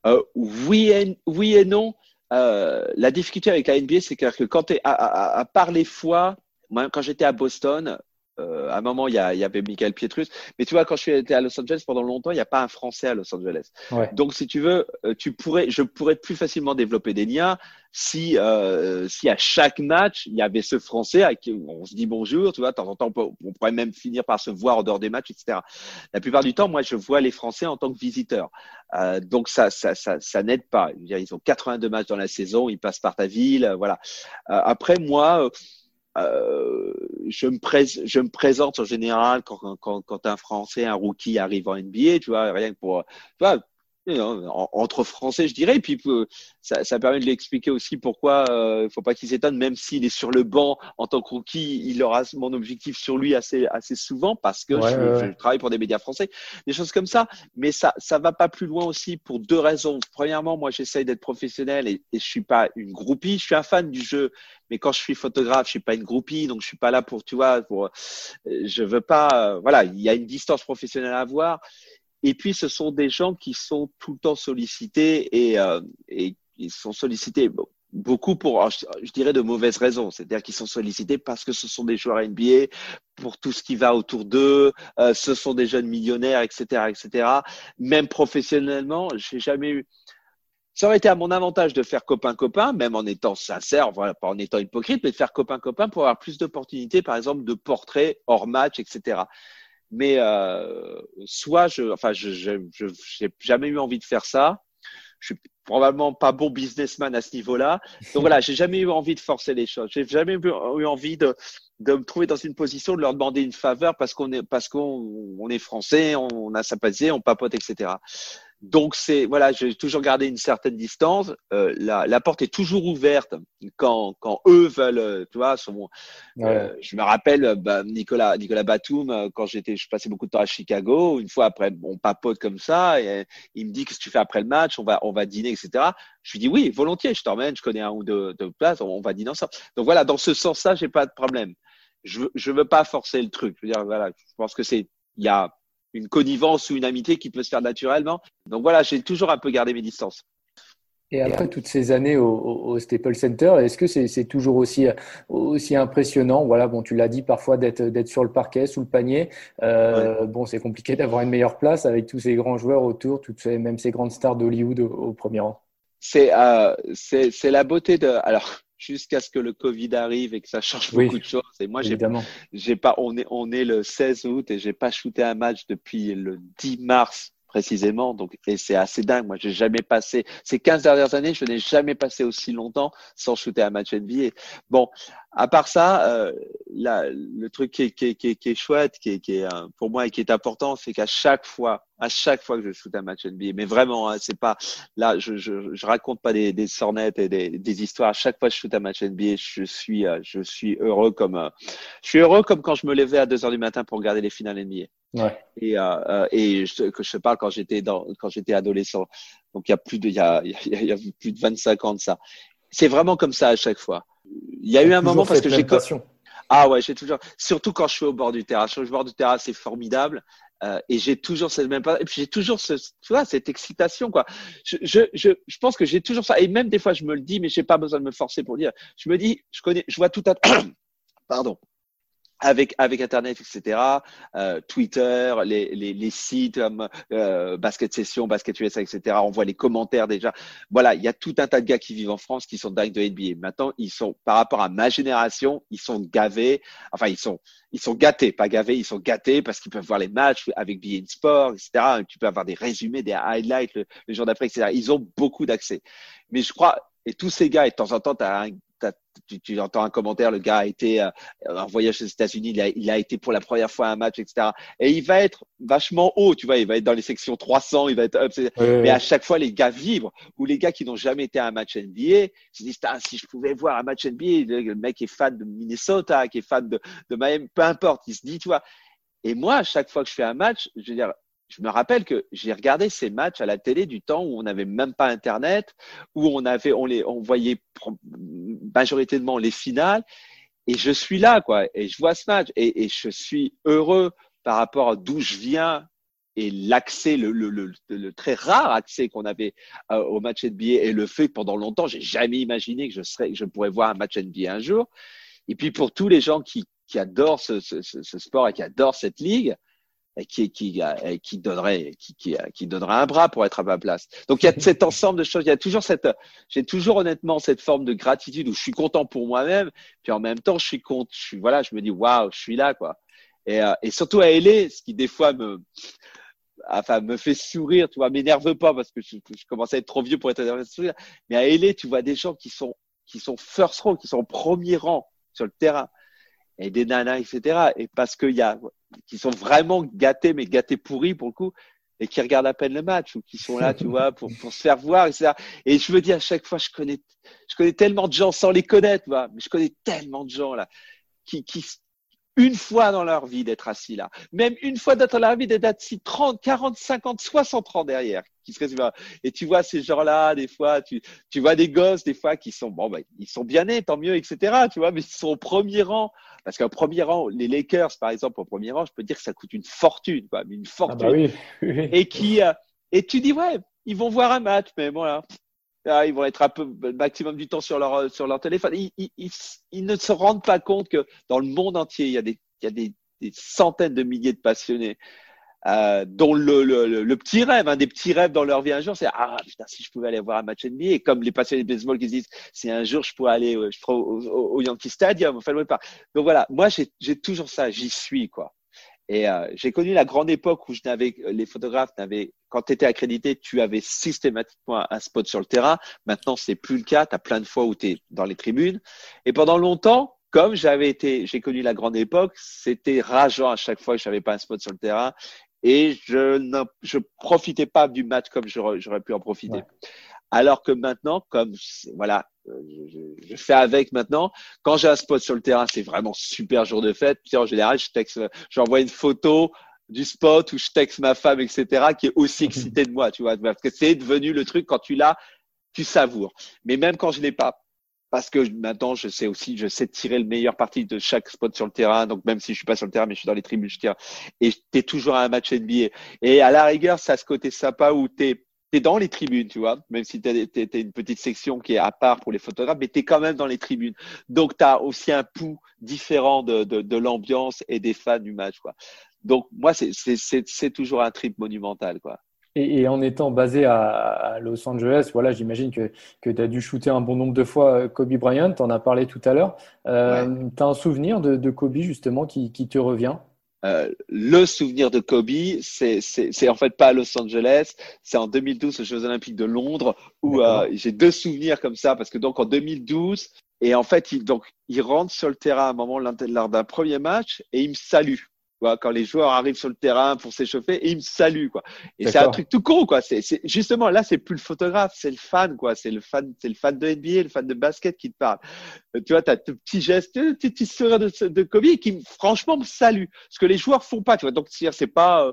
euh, oui, et, oui et non. Euh, la difficulté avec la NBA, c'est que quand tu es à, à, part les fois, moi, quand j'étais à Boston, à un moment, il y, a, il y avait Michael Pietrus. Mais tu vois, quand je suis été à Los Angeles pendant longtemps, il n'y a pas un Français à Los Angeles. Donc, si tu veux, euh, tu pourrais, je pourrais plus facilement développer des liens si, euh, si à chaque match, il y avait ce Français à qui on se dit bonjour, tu vois, de temps en temps, on, pourrait même finir par se voir en dehors des matchs, etc. La plupart du temps, moi, je vois les Français en tant que visiteurs. Euh, donc, ça, ça, ça, ça n'aide pas. dire, ils ont 82 matchs dans la saison, ils passent par ta ville, euh, voilà. Euh, après, moi, euh, je, me présente en général quand, un Français, un rookie arrive en NBA, tu vois, rien que pour, entre Français, je dirais. Et puis ça, ça permet de l'expliquer aussi pourquoi il ne faut pas qu'il s'étonne, même s'il est sur le banc en tant que rookie, il aura mon objectif sur lui assez assez souvent parce que je, travaille pour des médias français, des choses comme ça. Mais ça ça va pas plus loin aussi pour deux raisons. Premièrement, moi j'essaye d'être professionnel et, et je suis pas une groupie. Je suis un fan du jeu, mais quand je suis photographe, je suis pas une groupie, donc je suis pas là pour tu vois, pour je veux pas. Voilà, il y a une distance professionnelle à avoir. Et puis, ce sont des gens qui sont tout le temps sollicités et, euh, et ils sont sollicités beaucoup pour, je dirais, de mauvaises raisons. C'est-à-dire qu'ils sont sollicités parce que ce sont des joueurs NBA, pour tout ce qui va autour d'eux, euh, ce sont des jeunes millionnaires, etc., etc. Même professionnellement, j'ai jamais eu. Ça aurait été à mon avantage de faire copain-copain, même en étant sincère, voilà, pas en étant hypocrite, mais de faire copain-copain pour avoir plus d'opportunités, par exemple, de portraits hors match, etc mais euh, soit je, enfin, je, je, j'ai jamais eu envie de faire ça. Je suis probablement pas bon businessman à ce niveau-là. Donc voilà, j'ai jamais eu envie de forcer les choses. J'ai jamais eu envie de, de me trouver dans une position de leur demander une faveur parce qu'on est, parce qu'on on est français, on, a sympathisé, on papote, etc. Donc c'est voilà, j'ai toujours gardé une certaine distance. Euh, la, la, porte est toujours ouverte quand, quand eux veulent, euh, tu vois. euh, je me rappelle euh, bah, Nicolas Nicolas Batum euh, quand j'étais, je passais beaucoup de temps à Chicago. Une fois après, on papote comme ça et il me dit qu'est-ce que tu fais après le match, on va on va dîner, etc. Je lui dis oui, volontiers, je t'emmène, je connais un ou deux, deux places, on, va dîner ensemble. Donc voilà, dans ce sens-là, j'ai pas de problème. Je je veux pas forcer le truc. Je veux dire voilà, je pense que c'est il y a une connivence ou une amitié qui peut se faire naturellement. Donc voilà, j'ai toujours un peu gardé mes distances. Et après toutes ces années au, au Staples Center, est-ce que c'est toujours aussi, aussi impressionnant? Voilà, bon, tu l'as dit parfois d'être sur le parquet, sous le panier. Euh, Bon, c'est compliqué d'avoir une meilleure place avec tous ces grands joueurs autour, toutes ces, même ces grandes stars d'Hollywood au, au, premier rang. C'est euh, c'est la beauté de. Alors, jusqu'à ce que le Covid arrive et que ça change beaucoup de choses. Et moi, j'ai, j'ai pas, on est, on est le 16 août et j'ai pas shooté un match depuis le 10 mars précisément. Donc, et c'est assez dingue. Moi, j'ai jamais passé ces 15 dernières années, je n'ai jamais passé aussi longtemps sans shooter un match NBA. Bon, à part ça, euh, le truc qui est, qui, qui, qui est chouette, qui est, qui est euh, pour moi et qui est important, c'est qu'à chaque fois, à chaque fois que je shoot un match NBA, mais vraiment, hein, c'est pas là, je, je, je, raconte pas des, des sornettes et des, des, histoires. À chaque fois que je shoot un match NBA, je suis, euh, je suis heureux comme, euh, je suis heureux comme quand je me levais à 2 heures du matin pour regarder les finales NBA. Ouais. Et, euh, et je, que je te parle quand j'étais dans, quand j'étais adolescent. Donc il y a plus de, il y a, il y a, il y a plus de 25 ans de ça. C'est vraiment comme ça à chaque fois. Il y a eu un moment parce que j'ai ah ouais, j'ai toujours, surtout quand je suis au bord du terrain. Je suis au bord du terrain, c'est formidable. Euh, et j'ai toujours cette même et puis j'ai toujours ce, tu vois cette excitation quoi. Je, je, je, je pense que j'ai toujours ça. Et même des fois je me le dis mais j'ai pas besoin de me forcer pour le dire. Je me dis je connais je vois tout à pardon avec avec internet etc euh, Twitter les, les, les sites comme euh, Basket Session Basket USA etc on voit les commentaires déjà. Voilà il y a tout un tas de gars qui vivent en France qui sont dingues de NBA maintenant ils sont par rapport à ma génération ils sont gavés. Enfin ils sont ils sont gâtés. Pas gavés ils sont gâtés parce qu'ils peuvent voir les matchs avec BN Sport etc tu peux avoir des résumés des highlights le, jour d'après etc ils ont beaucoup d'accès. Mais je crois et tous ces gars, et de temps en temps, tu as un tu, tu, entends un commentaire, le gars a été euh, en voyage aux États-Unis, il a, il a, été pour la première fois à un match, etc. Et il va être vachement haut, tu vois, il va être dans les sections 300, il va être up. mais à chaque fois, les gars vibrent. Ou les gars qui n'ont jamais été à un match NBA se disent, ah, si je pouvais voir un match NBA, le, mec est fan de Minnesota, qui est fan de, de Miami, peu importe, il se dit, tu vois. Et moi, à chaque fois que je fais un match, je veux dire, je me rappelle que j'ai regardé ces matchs à la télé du temps où on n'avait même pas Internet, où on avait, on les, on voyait majoritairement les finales, et je suis là, quoi, et je vois ce match, et, je suis heureux par rapport à d'où je viens et l'accès, le, le, le, le, très rare accès qu'on avait euh, au match NBA et le fait que pendant longtemps, j'ai jamais imaginé que je serais, que je pourrais voir un match NBA un jour. Et puis pour tous les gens qui, qui adorent ce, ce, ce sport et qui adorent cette ligue, qui, qui, qui donnerait, qui, qui, qui donnerait un bras pour être à ma place. Donc il y a cet ensemble de choses. Il y a toujours cette, j'ai toujours honnêtement cette forme de gratitude où je suis content pour moi-même, puis en même temps je suis content, je suis voilà, je me dis waouh, je suis là quoi. Et, euh, et surtout à LA, ce qui des fois me, enfin me fait sourire, tu vois, m'énerve pas parce que je, je, commence à être trop vieux pour être à sourire. Mais à LA, tu vois des gens qui sont qui sont first row, qui sont premier rang sur le terrain et des nanas, etc. Et parce qu'il y a, qui sont vraiment gâtés, mais gâtés pourris pour le coup. et qui regardent à peine le match ou qui sont là, tu vois, pour, pour se faire voir, etc. Et je me dis à chaque fois, je connais, je connais tellement de gens sans les connaître, tu mais je connais tellement de gens là qui une fois dans leur vie d'être assis là, même une fois dans leur vie d'être assis 30, 40, 50, 60 ans derrière, qui se Et tu vois ces gens-là, des fois, tu, tu vois des gosses, des fois, qui sont, bon, ben, ils sont bien nés, tant mieux, etc., tu vois, mais ils sont au premier rang. Parce qu'au premier rang, les Lakers, par exemple, au premier rang, je peux dire que ça coûte une fortune, quoi, une fortune. Ah bah oui. Et qui, euh, et tu dis, ouais, ils vont voir un match, mais voilà, ah, ils vont être un peu le maximum du temps sur leur, sur leur téléphone. Ils, ils, ils, ne se rendent pas compte que dans le monde entier, il y a des, il y a des, des centaines de milliers de passionnés. Euh, dont le, le, le, petit rêve, un des petits rêves dans leur vie un jour, c'est ah putain si je pouvais aller voir un match NBA et comme les passionnés de baseball qui se disent si un jour je pourrais aller je au, Yankee Stadium, enfin pas. Donc voilà, moi j'ai toujours ça, j'y suis quoi. Et euh, j'ai connu la grande époque où je n'avais les photographes n'avaient quand tu étais accrédité, tu avais systématiquement un spot sur le terrain. Maintenant, c'est plus le cas. Tu as plein de fois où tu es dans les tribunes. Et pendant longtemps, comme j'avais été, j'ai connu la grande époque, c'était rageant à chaque fois que j'avais pas un spot sur le terrain et je ne je profitais pas du match comme j'aurais pu en profiter. Alors que maintenant, comme voilà, je, je, fais avec maintenant. Quand j'ai un spot sur le terrain, c'est vraiment super jour de fête. Puis en général, je texte, j'envoie une photo du spot où je texte ma femme, etc., qui est aussi excitée de moi, tu vois, parce que c'est devenu le truc quand tu l'as, tu savoures. Mais même quand je l'ai pas, parce que maintenant je sais aussi, je sais tirer le meilleur parti de chaque spot sur le terrain. Donc même si je suis pas sur le terrain, mais je suis dans les tribunes, je tire. Et tu es toujours à un match NBA. Et à la rigueur, ça a ce côté sympa où tu es dans les tribunes, tu vois, même si tu as, une petite section qui est à part pour les photographes, mais tu es quand même dans les tribunes. Donc, tu as aussi un pouls différent de, de, de l'ambiance et des fans du match. Quoi. Donc, moi, c'est toujours un trip monumental. Quoi. Et, et en étant basé à, Los Angeles, voilà, j'imagine que, que tu as dû shooter un bon nombre de fois euh, Kobe Bryant, tu en as parlé tout à l'heure. Euh, Tu as un souvenir de, de Kobe, justement, qui, qui te revient? Euh, le souvenir de Kobe, c'est en fait pas à Los Angeles, c'est en 2012 aux Jeux Olympiques de Londres où euh, j'ai deux souvenirs comme ça parce que donc en 2012 et en fait il donc il rentre sur le terrain à un moment lors d'un premier match et il me salue quand les joueurs arrivent sur le terrain pour s'échauffer et ils me saluent quoi. Et c'est un truc tout con quoi. C'est justement là c'est plus le photographe, c'est le fan quoi. C'est le fan, c'est le fan de NBA, le fan de basket qui te parle. Euh, tu vois, tu as ce petit geste, ce petit sourire de, de Kobe qui franchement me salue. Ce que les joueurs font pas, tu vois. Donc c'est pas euh,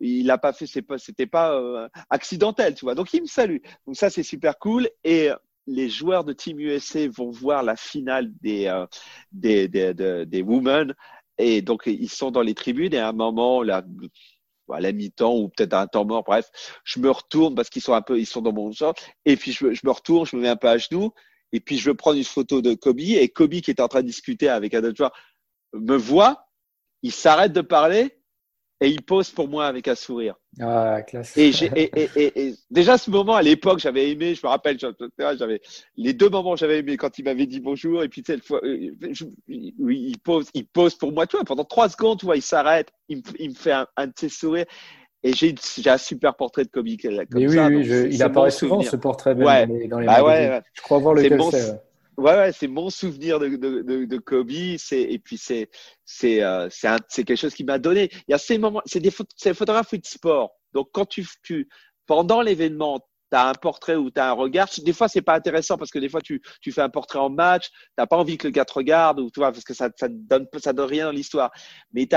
il a pas fait, c'est pas, c'était pas euh, accidentel, tu vois. Donc il me salue. Donc ça c'est super cool et les joueurs de Team USA vont voir la finale des des, des, des, des women et donc, ils sont dans les tribunes et à un moment, là, à la mi-temps ou peut-être à un temps mort, bref, je me retourne parce qu'ils sont un peu, ils sont dans mon genre. Et puis, je, je, me retourne, je me mets un peu à genoux. Et puis, je veux prendre une photo de Kobe. Et Kobe, qui était en train de discuter avec un autre joueur, me voit. Il s'arrête de parler et il pose pour moi avec un sourire. Ah, classe. Et, et, et, et, déjà, ce moment, à l'époque, j'avais aimé, je me rappelle, j'avais les deux moments j'avais aimé quand il m'avait dit bonjour, et puis cette fois, euh, il pose, il pose pour moi, tu vois, pendant trois secondes, tu vois, il s'arrête, il, il, me fait un, un de ses sourires. Et j'ai un super portrait de Kobe comme Mais ça. Oui, il apparaît souvent ce portrait ouais. dans les, dans les bah ouais, Je crois voir lequel c'est. Ouais, ouais c'est mon souvenir de, de, de, de Kobe. C'est et puis c'est c'est euh, c'est quelque chose qui m'a donné. Il y a ces moments, c'est des c'est photographes de sport. Donc quand tu, tu pendant l'événement, tu as un portrait ou tu as un regard. Des fois, c'est pas intéressant parce que des fois, tu, tu fais un portrait en match, tu pas envie que le gars te regarde ou tu vois, parce que ça, ça donne, ça donne rien dans l'histoire. Mais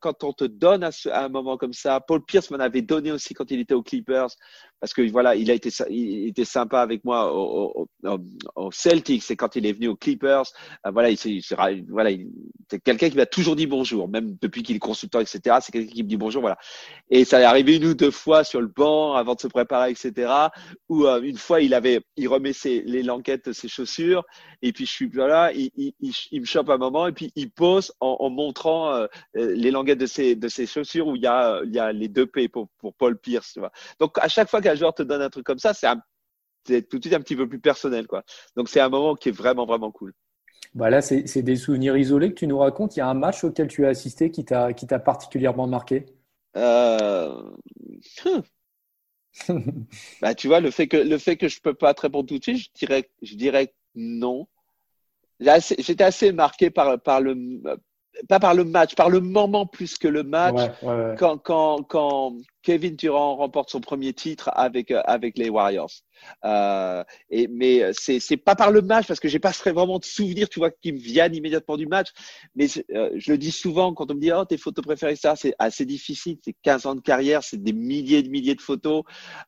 quand on te donne à, un moment comme ça, Paul Pierce m'en avait donné aussi quand il était aux Clippers parce que voilà, il a été, il était sympa avec moi au, au, Celtics et quand il est venu aux Clippers, euh, voilà, il, il voilà, c'est quelqu'un qui m'a toujours dit bonjour, même depuis qu'il est consultant, etc. C'est quelqu'un qui me dit bonjour, voilà. Et ça est arrivé une ou deux fois sur le banc avant de se préparer, etc. Où euh, une fois il avait, il remet ses, les languettes de ses chaussures et puis je suis là, il, il, il, me chope un moment et puis il pose en, montrant euh, les languettes de ses, de ses chaussures où il y a, il y a les deux P pour, pour Paul Pierce. Donc à chaque fois qu'un joueur te donne un truc comme ça, c'est tout de suite un petit peu plus personnel. Quoi. Donc c'est un moment qui est vraiment, vraiment cool. Bah là, c'est des souvenirs isolés que tu nous racontes. Il y a un match auquel tu as assisté qui t'a particulièrement marqué? Euh... bah, tu vois, le fait que le fait que je peux pas te répondre tout de suite, je dirais, je dirais non. J'étais assez marqué par, par le pas par le match, par le moment plus que le match. Quand, quand, quand, Kevin Durant remporte son premier titre avec avec les Warriors. Euh, et, mais c'est c'est pas par le match parce que j'ai pas vraiment de souvenirs, tu vois, qui me viennent immédiatement du match. Mais euh, je le dis souvent quand on me dit oh tes photos préférées ça, c'est assez difficile. C'est 15 ans de carrière, c'est des milliers de milliers de photos.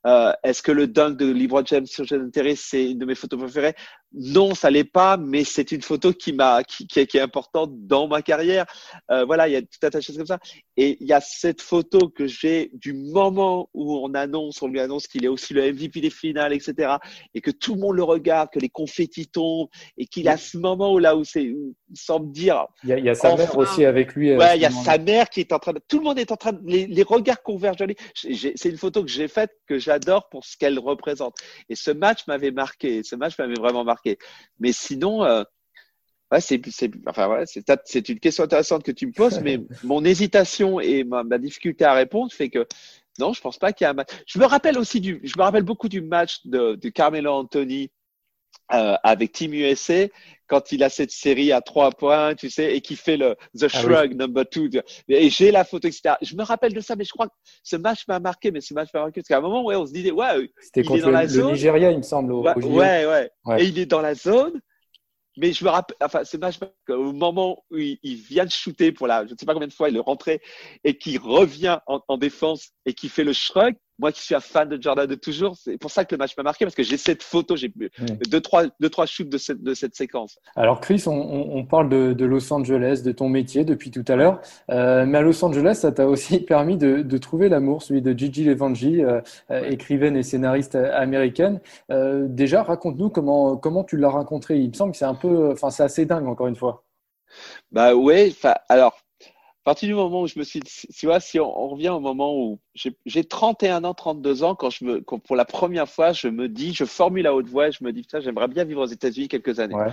Euh, Est-ce que le dunk de LeBron James sur Jeanne Terry c'est une de mes photos préférées? Non, ça l'est pas, mais c'est une photo qui m'a qui, qui, est importante dans ma carrière. Euh, voilà, il y a tout choses comme ça. Et il y a cette photo que j'ai du moment où on annonce, on lui annonce qu'il est aussi le MVP des finales, etc. Et que tout le monde le regarde, que les confettis tombent, et qu'il a ce moment où là où c'est, il semble dire. Il y a, il y a sa mère aussi avec lui. Ouais, il y a sa mère qui est en train de. Tout le monde est en train de. Les, les regards convergent. C'est une photo que j'ai faite que j'adore pour ce qu'elle représente. Et ce match m'avait marqué. Ce match m'avait vraiment marqué. Mais sinon. Euh, Ouais, c'est, c'est, enfin, ouais, c'est, c'est une question intéressante que tu me poses, mais mon hésitation et ma, ma, difficulté à répondre fait que non, je pense pas qu'il y a un match. Je me rappelle aussi du, je me rappelle beaucoup du match de, de Carmelo Anthony euh, avec Team USA quand il a cette série à trois points, tu sais, et qui fait le the shrug ah oui. number two. Et j'ai la photo, etc. Je me rappelle de ça, mais je crois que ce match m'a marqué, mais ce match m'a marqué parce qu'à un moment, ouais, on se disait, ouais, c'était il est dans le, la zone. le Nigeria, il me semble. Au, ouais, au ouais, ouais, ouais, Et il est dans la zone. Mais je me rappelle, enfin, c'est match au moment où il, vient de shooter pour la, je ne sais pas combien de fois, il est rentré et qui revient en, en, défense et qui fait le shrug. Moi qui suis un fan de Jordan de toujours, c'est pour ça que le match m'a marqué parce que j'ai cette photo, j'ai deux, trois, deux, trois shoots de cette, de cette séquence. Alors Chris, on, on parle de, de, Los Angeles, de ton métier depuis tout à l'heure, euh, mais à Los Angeles, ça t'a aussi permis de, de trouver l'amour, celui de Gigi Levangi, euh, ouais. écrivaine et scénariste américaine. Euh, déjà, raconte-nous comment, comment tu l'as rencontré. Il me semble que c'est un peu, enfin, c'est assez dingue encore une fois. Bah ouais, alors à partir du moment où je me suis, tu vois, si on, on revient au moment où j'ai 31 ans, 32 ans, quand je me, quand pour la première fois, je me dis, je formule à haute voix, je me dis, putain, j'aimerais bien vivre aux États-Unis quelques années. Ouais.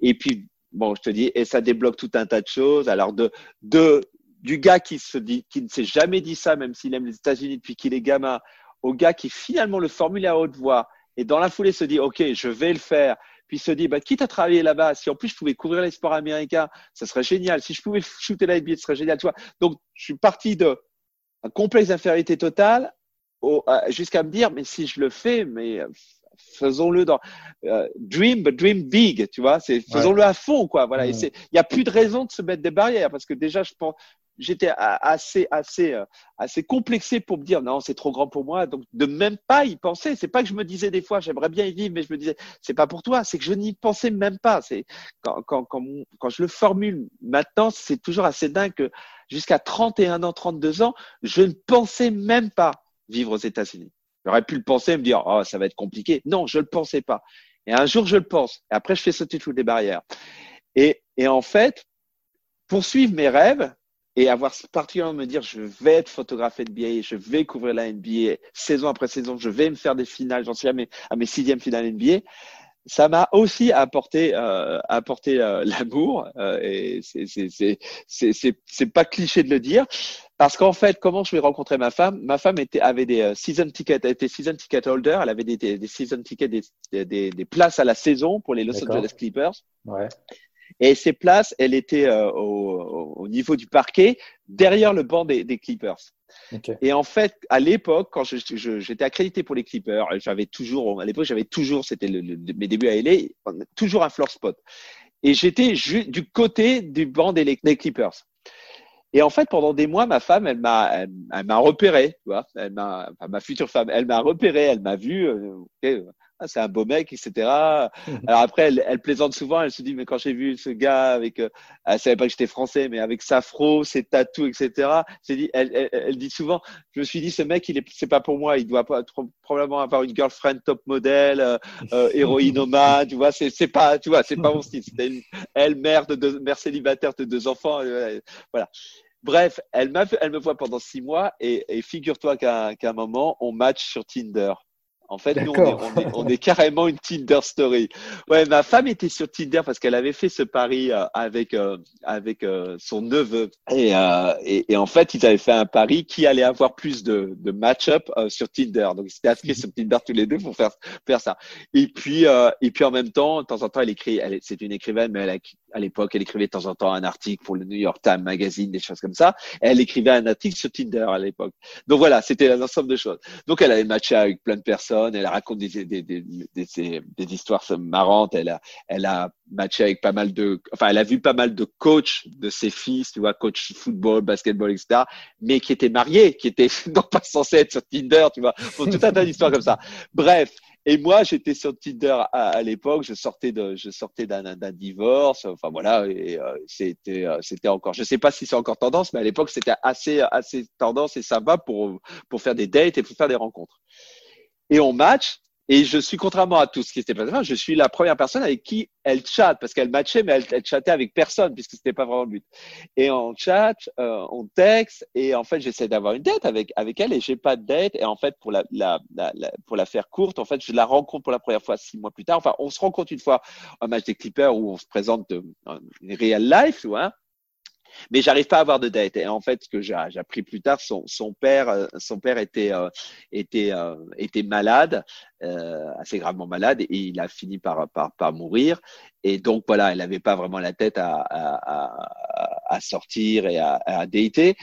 Et puis, bon, je te dis, et ça débloque tout un tas de choses. Alors, de, de, du gars qui se dit, qui ne s'est jamais dit ça, même s'il aime les États-Unis depuis qu'il est gamin, au gars qui finalement le formule à haute voix et dans la foulée se dit, OK, je vais le faire puis se dit, bah, quitte à travailler là-bas, si en plus je pouvais couvrir les sports américains, ça serait génial. Si je pouvais shooter la NBA, ce serait génial. Tu vois Donc, je suis parti de un complexe d'infériorité totale jusqu'à me dire, mais si je le fais, mais faisons-le dans uh, dream but dream big tu vois c'est faisons-le ouais. à fond quoi voilà mmh. il y a plus de raison de se mettre des barrières parce que déjà je pense j'étais assez assez euh, assez complexé pour me dire non c'est trop grand pour moi donc de même pas y penser c'est pas que je me disais des fois j'aimerais bien y vivre mais je me disais c'est pas pour toi c'est que je n'y pensais même pas c'est quand, quand quand quand je le formule maintenant c'est toujours assez dingue que jusqu'à 31 ans 32 ans je ne pensais même pas vivre aux États-Unis J'aurais pu le penser et me dire, oh, ça va être compliqué. Non, je le pensais pas. Et un jour, je le pense. Et après, je fais sauter toutes les barrières. Et, et en fait, poursuivre mes rêves et avoir particulièrement me dire, je vais être photographe NBA, je vais couvrir la NBA saison après saison, je vais me faire des finales, j'en suis à mes, à mes sixièmes finales NBA. Ça m'a aussi apporté, euh, apporté euh, l'amour, euh, et c'est pas cliché de le dire, parce qu'en fait, comment je vais rencontrer ma femme? Ma femme était, avait des euh, season tickets, était season ticket holder. Elle avait des, des, des season tickets, des, des, des, places à la saison pour les Los Angeles Clippers. Ouais. Et ces places, elle était euh, au, au, niveau du parquet, derrière le banc des, des Clippers. Okay. Et en fait, à l'époque, quand j'étais accrédité pour les Clippers, j'avais toujours, à l'époque, j'avais toujours, c'était le, le, mes débuts à LA, toujours un floor spot. Et j'étais du côté du banc des, des Clippers. Et en fait, pendant des mois, ma femme, elle m'a, elle, elle m'a repéré, tu vois, elle m'a, enfin, ma future femme, elle m'a repéré, elle m'a vu, euh, okay, ah, c'est un beau mec, etc. Alors après, elle, elle, plaisante souvent, elle se dit, mais quand j'ai vu ce gars avec, euh, elle savait pas que j'étais français, mais avec sa fro, ses tatous, etc. Dit, elle, elle, elle, dit souvent, je me suis dit, ce mec, il est, c'est pas pour moi, il doit pas probablement avoir une girlfriend top modèle, euh, euh, héroïnomane, tu vois, c'est, c'est pas, tu vois, c'est pas mon style. C'était une, elle, mère de deux, mère célibataire de deux enfants, euh, voilà. Bref, elle, m'a, elle me voit pendant six mois et, et figure-toi qu'à, qu'à un moment, on match sur Tinder. En fait, nous, on est, on, est, on est, carrément une Tinder story. Ouais, ma femme était sur Tinder parce qu'elle avait fait ce pari euh, avec euh, avec euh, son neveu et, euh, et, et, en fait, ils avaient fait un pari qui allait avoir plus de, de match-up euh, sur Tinder. Donc, ils s'étaient inscrits sur Tinder tous les deux pour faire faire ça. Et puis et puis en même temps, de temps en temps, elle écrit. Elle, c'est une écrivaine, mais elle, à l'époque, elle écrivait de temps en temps un article pour le New York Times Magazine, des choses comme ça. elle écrivait un article sur Tinder à l'époque. Donc voilà, c'était un ensemble de choses. Donc elle avait matché avec plein de personnes. Elle raconte des, des, des, des, des histoires marrantes. Elle a, elle a matché avec pas mal de, enfin, elle a vu pas mal de coachs de ses fils, tu vois, coach football, basketball, etc., mais qui étaient mariés, qui étaient non pas censés être sur Tinder, tu vois, pour tout un tas d'histoires comme ça. Bref. Et moi, j'étais sur Tinder à, l'époque. Je sortais de, je sortais d'un divorce. Enfin voilà, et euh, c'était, euh, c'était encore. Je sais pas si c'est encore tendance, mais à l'époque, c'était assez, assez tendance et sympa pour pour faire des dates et pour faire des rencontres. Et on match. Et je suis, contrairement à tout ce qui s'était passé, je suis la première personne avec qui elle chatte, parce qu'elle matchait, mais elle, elle chattait avec personne, puisque c'était pas vraiment le but. Et on chat, euh, on texte, et en fait, j'essaie d'avoir une date avec, avec elle, et j'ai pas de date. Et en fait, pour la, la, la, pour la faire courte, en fait, je la rencontre pour la première fois six mois plus tard. Enfin, on se rencontre une fois un match des Clippers où on se présente de, une real life, tu vois mais j'arrive pas à avoir de date. Et en fait, ce que j'ai appris plus tard, son, père, euh, son père était euh, euh, était malade, assez gravement malade, et il a fini par par, mourir. Et donc voilà, elle n'avait pas vraiment la tête à, à, sortir et à, à dater.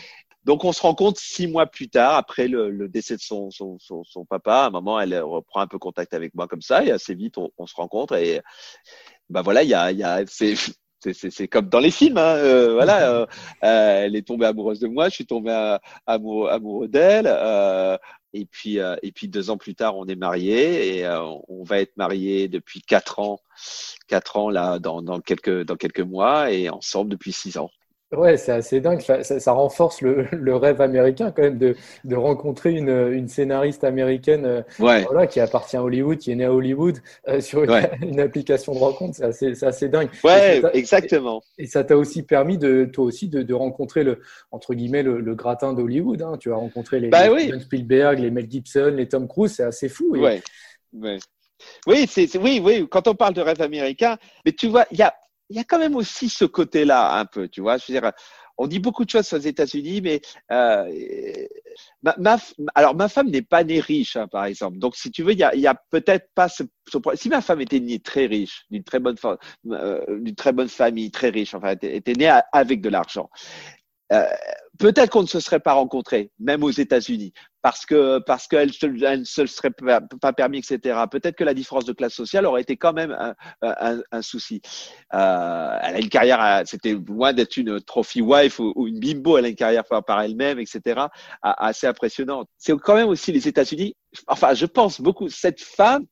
Donc on se rend compte six mois plus tard, après le, décès de son, son, son, papa, à un moment, elle reprend un peu contact avec moi comme ça, et assez vite on, on se rencontre et ben voilà, il y a, y a c'est c'est comme dans les films, hein, euh, voilà. Euh, euh, elle est tombée amoureuse de moi, je suis tombé amoureux, amoureux d'elle. et puis, et puis deux ans plus tard, on est mariés et on va être mariés depuis quatre ans, quatre ans là, dans, dans quelques dans quelques mois et ensemble depuis six ans. Ouais, c'est assez dingue. Ça, ça, renforce le, le, rêve américain quand même de, de rencontrer une, une scénariste américaine euh, voilà, qui appartient à Hollywood, qui est née à Hollywood euh, sur une, application de rencontre. C'est assez, assez, dingue. Ouais, exactement. Et, ça t'a aussi permis de toi aussi de, de, rencontrer le entre guillemets le, le gratin d'Hollywood. Hein. Tu as rencontré les, bah, les Spielberg, les Mel Gibson, les Tom Cruise. C'est assez fou. Ouais. Oui, c'est oui, oui. Quand on parle de rêve américain, mais tu vois, il y a il y a quand même aussi ce côté-là un peu, tu vois. Je veux dire, on dit beaucoup de choses aux États-Unis, mais euh, ma, alors ma femme n'est pas née riche, hein, par exemple. Donc, si tu veux, il y a, y a peut-être pas ce, Si ma femme était née très riche, d'une très bonne, euh, d'une très bonne famille, très riche, enfin, était née avec de l'argent, euh, peut-être qu'on ne se serait pas rencontrés, même aux États-Unis, parce que parce qu'elle ne se serait pas permis, etc. Peut-être que la différence de classe sociale aurait été quand même un, un, un souci. Euh, elle a une carrière, c'était loin d'être une trophy wife ou, une bimbo, elle a une carrière par, par elle-même, etc. assez impressionnante. C'est quand même aussi les États-Unis. Enfin, je pense beaucoup cette femme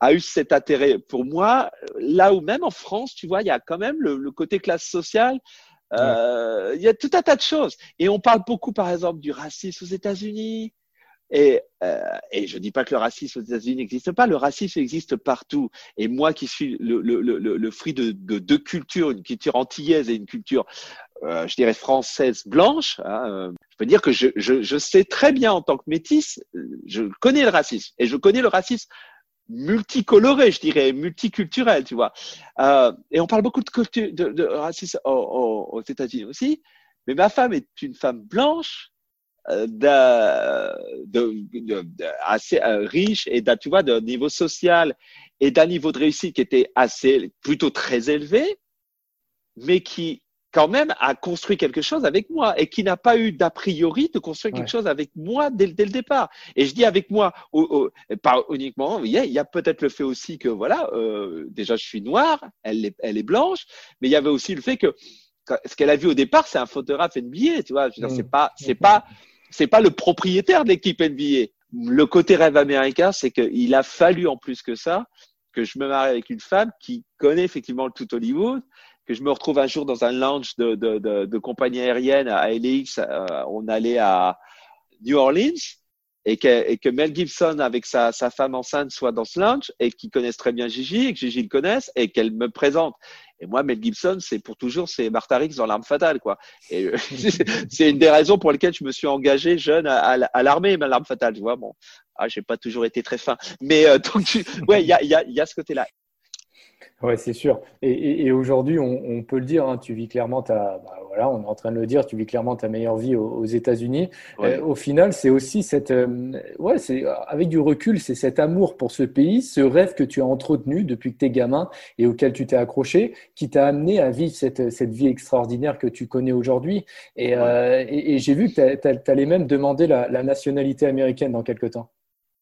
a eu cet intérêt pour moi, là où même en France, tu vois, il y a quand même le, le côté classe sociale euh, il y a tout un tas de choses. Et on parle beaucoup, par exemple, du racisme aux États-Unis. Et, euh, et je dis pas que le racisme aux États-Unis n'existe pas, le racisme existe partout. Et moi qui suis le, le, le, le fruit de deux cultures, une culture antillaise et une culture, euh, je dirais, française blanche, hein, euh, je peux dire que je, je, je sais très bien en tant que métisse, je connais le racisme. Et je connais le racisme multicoloré, je dirais, multiculturel, tu vois. Euh, et on parle beaucoup de, culture, de, de racisme aux, aux États-Unis aussi. Mais ma femme est une femme blanche, euh, de, de, assez euh, riche et d'un, tu vois, d'un niveau social et d'un niveau de réussite qui était assez, plutôt très élevé, mais qui quand même a construit quelque chose avec moi et qui n'a pas eu d'a priori de construire quelque chose avec moi dès, dès, le départ. Et je dis avec moi, pas uniquement, il y a, peut-être le fait aussi que voilà, euh, déjà je suis noir, elle est, elle est blanche, mais il y avait aussi le fait que ce qu'elle a vu au départ, c'est un photographe NBA, tu vois. Mm. C'est pas, c'est pas, c'est pas le propriétaire de l'équipe NBA. Le côté rêve américain, c'est qu'il a fallu en plus que ça que je me marie avec une femme qui connaît effectivement le tout Hollywood, que je me retrouve un jour dans un lounge de, compagnie aérienne à LAX. Euh, on allait à New Orleans et que, Mel Gibson avec sa, femme enceinte soit dans ce lounge et qu'ils connaissent très bien Gigi et que Gigi le connaisse et qu'elle me présente. Et moi, Mel Gibson, c'est pour toujours, c'est Martha Riggs dans l'arme fatale, quoi. Et euh, c'est une des raisons pour lesquelles je me suis engagé jeune à, à, l'armée, ma l'arme fatale, tu vois. Bon, ah, j'ai pas toujours été très fin, mais euh, donc, ouais, il y a ce côté-là. Ouais, c'est sûr. Et, et, aujourd'hui, on, on, peut le dire, hein, tu vis clairement ta, bah voilà, on est en train de le dire, tu vis clairement ta meilleure vie aux, aux États-Unis. Euh, au final, c'est aussi cette, euh, ouais, c'est avec du recul, c'est cet amour pour ce pays, ce rêve que tu as entretenu depuis que tu es gamin et auquel tu t'es accroché, qui t'a amené à vivre cette, cette vie extraordinaire que tu connais aujourd'hui. Et, euh, et, j'ai vu que tu allais même demander la, la nationalité américaine dans quelques temps.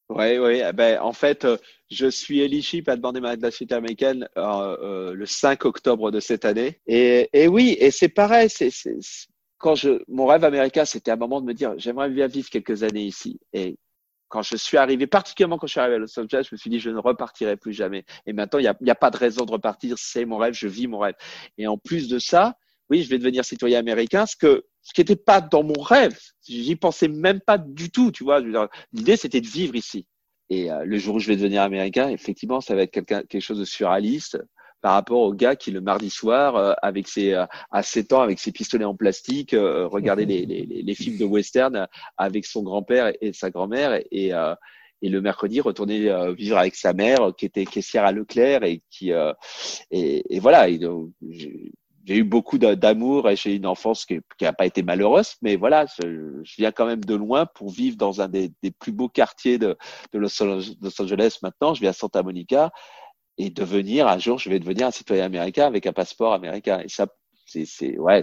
Oui, oui. Eh ben, en fait, euh, je suis éligible à demander ma nationalité américaine euh, euh, le 5 octobre de cette année. Et, et oui, et c'est pareil. C'est, quand je, mon rêve américain, c'était un moment de me dire, j'aimerais bien vivre quelques années ici. Et quand je suis arrivé, particulièrement quand je suis arrivé à Los Angeles, je me suis dit, je ne repartirai plus jamais. Et maintenant, il n'y y a pas de raison de repartir. C'est mon rêve, je vis mon rêve. Et en plus de ça, oui, je vais devenir citoyen américain, ce que ce qui n'était pas dans mon rêve. J'y pensais même pas du tout, tu vois. L'idée, c'était de vivre ici. Et euh, le jour où je vais devenir américain, effectivement, ça va être quelque, quelque chose de surréaliste par rapport au gars qui le mardi soir, euh, avec ses euh, à 7 ans, avec ses pistolets en plastique, regardait les, les, les, films de western avec son grand-père et sa grand-mère et et le mercredi retourner vivre avec sa mère qui était caissière à Leclerc et qui et, et, voilà et donc, j'ai eu beaucoup d'amour et j'ai une enfance qui n'a pas été malheureuse, mais voilà, je, viens quand même de loin pour vivre dans un des, des plus beaux quartiers de, de, Los Angeles maintenant. Je viens à Santa Monica et devenir un jour, je vais devenir un citoyen américain avec un passeport américain. Et ça, c'est ouais,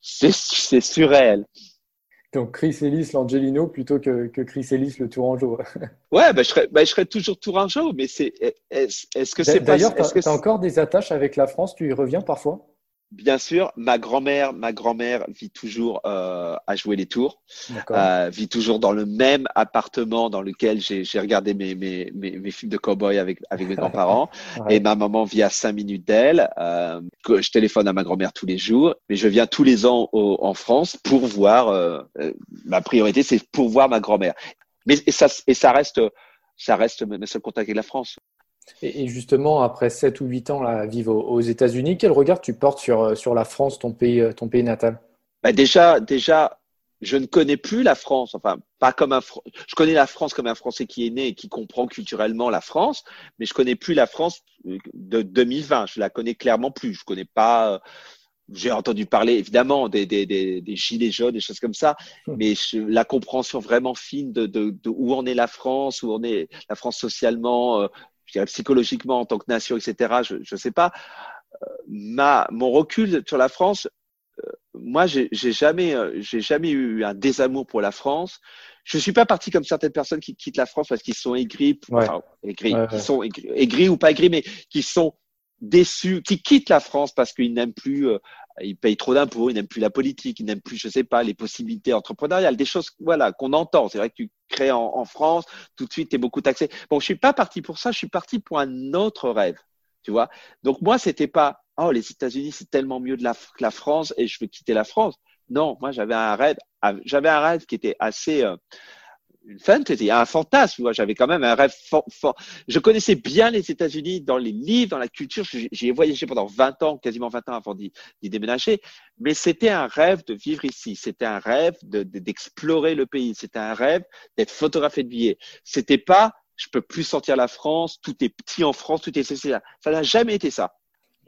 c'est surréel. Donc Chris Ellis, l'Angelino, plutôt que, que, Chris Ellis, le Tourangeau. ouais, bah, je, serais, bah, je serais toujours Tourangeau, mais c'est est-ce est que c'est D'ailleurs, tu as, encore des attaches avec la France Tu y reviens parfois? Bien sûr, ma grand-mère, ma grand-mère vit toujours euh, à jouer les tours, euh, vit toujours dans le même appartement dans lequel j'ai regardé mes, mes, mes, mes, films de cowboy avec avec mes grands-parents. Et ma maman vit à cinq minutes d'elle. Euh, je téléphone à ma grand-mère tous les jours, mais je viens tous les ans au, en France pour voir. Euh, euh, ma priorité, c'est pour voir ma grand-mère. Mais et ça et ça reste ça reste mes seuls contacts avec la France. Et justement, après 7 ou 8 ans à vivre aux États-Unis, quel regard tu portes sur, euh, sur la France, ton pays, euh, ton pays natal? Bah déjà, déjà, je ne connais plus la France, enfin pas comme un, je connais la France comme un Français qui est né et qui comprend culturellement la France, mais je connais plus la France euh, de 2020. Je la connais clairement plus. Je connais pas. J'ai entendu parler évidemment des, des, des, des, gilets jaunes, des choses comme ça, hum. mais la compréhension vraiment fine de, de, de, où en est la France, où en est la France socialement, je dirais psychologiquement en tant que nation, etc. Je ne sais pas. Euh, ma, mon recul sur la France, euh, moi, j'ai jamais, euh, j'ai jamais eu un désamour pour la France. Je suis pas parti comme certaines personnes qui quittent la France parce qu'ils sont aigris, enfin, aigris, Qui sont aigris, ou pas aigris, mais qui sont déçus, qui quittent la France parce qu'ils n'aiment plus ils payent trop d'impôts, ils n'aiment plus la politique, ils n'aiment plus, je sais pas, les possibilités entrepreneuriales, des choses, voilà, qu'on entend. C'est vrai que tu en, en France, tout de suite, tu es beaucoup taxé. Bon, je suis pas parti pour ça, je suis parti pour un autre rêve, tu vois. Donc moi, c'était pas, oh, les États-Unis, c'est tellement mieux de la, que la France et je veux quitter la France. Non, moi, j'avais un rêve, j'avais un rêve qui était assez, euh, une fantasy, un fantasme. J'avais quand même un rêve fort. Je connaissais bien les États-Unis dans les livres, dans la culture. J'ai voyagé pendant 20 ans, quasiment 20 ans avant d'y déménager. Mais c'était un rêve de vivre ici. C'était un rêve d'explorer de, le pays. C'était un rêve d'être photographe de billets. C'était pas, je peux plus sortir la France. Tout est petit en France. Tout est ça. Ça n'a jamais été ça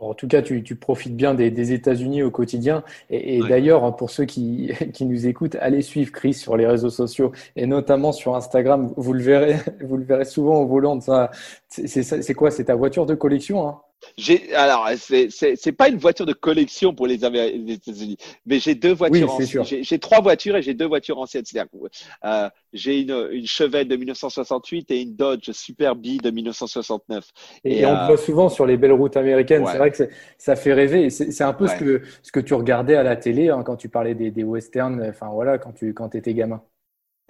en tout cas, tu, profites bien des, États-Unis au quotidien. Et, d'ailleurs, pour ceux qui, qui, nous écoutent, allez suivre Chris sur les réseaux sociaux et notamment sur Instagram. Vous le verrez, vous le verrez souvent au volant. C'est quoi? C'est ta voiture de collection hein? Alors c'est c'est pas une voiture de collection pour les, les États-Unis, mais j'ai deux voitures. Oui, j'ai trois voitures et j'ai deux voitures anciennes. C'est-à-dire euh, j'ai une une Chevette de 1968 et une Dodge Super B de 1969. Et, on le euh, voit souvent sur les belles routes américaines. C'est vrai que ça fait rêver. C'est un peu ce que ce que tu regardais à la télé hein, quand tu parlais des, des westerns. Enfin voilà, quand tu quand étais gamin.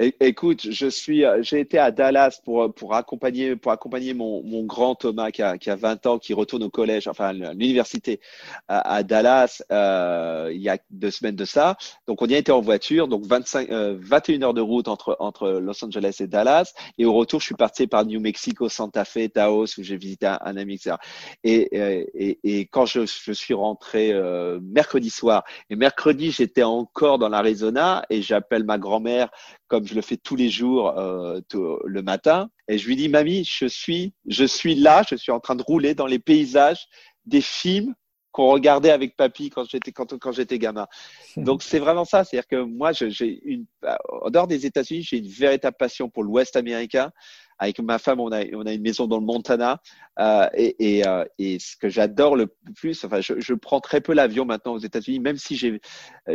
Écoute, je suis, euh, j'ai été à Dallas pour pour accompagner pour accompagner mon, mon grand Thomas qui a qui a 20 ans, qui retourne au collège, enfin à l'université à, Dallas euh, il y a deux semaines de ça. Donc on y a été en voiture, donc 25 euh, 21 heures de route entre entre Los Angeles et Dallas. Et au retour, je suis parti par New Mexico, Santa Fe, Taos où j'ai visité un, ami, etc. Et, et, et quand je, je suis rentré euh, mercredi soir et mercredi j'étais encore dans l'Arizona et j'appelle ma grand-mère comme je le fais tous les jours euh, le matin. Et je lui dis, mamie, je suis, je suis là, je suis en train de rouler dans les paysages des films qu'on regardait avec papy quand j'étais quand, quand j'étais gamin. Donc c'est vraiment ça, c'est-à-dire que moi j'ai une en dehors des États-Unis, j'ai une véritable passion pour l'Ouest américain avec ma femme, on a, une maison dans le Montana. Euh, euh, et, ce que j'adore le plus, enfin, je, je prends très peu l'avion maintenant aux États-Unis, même si euh,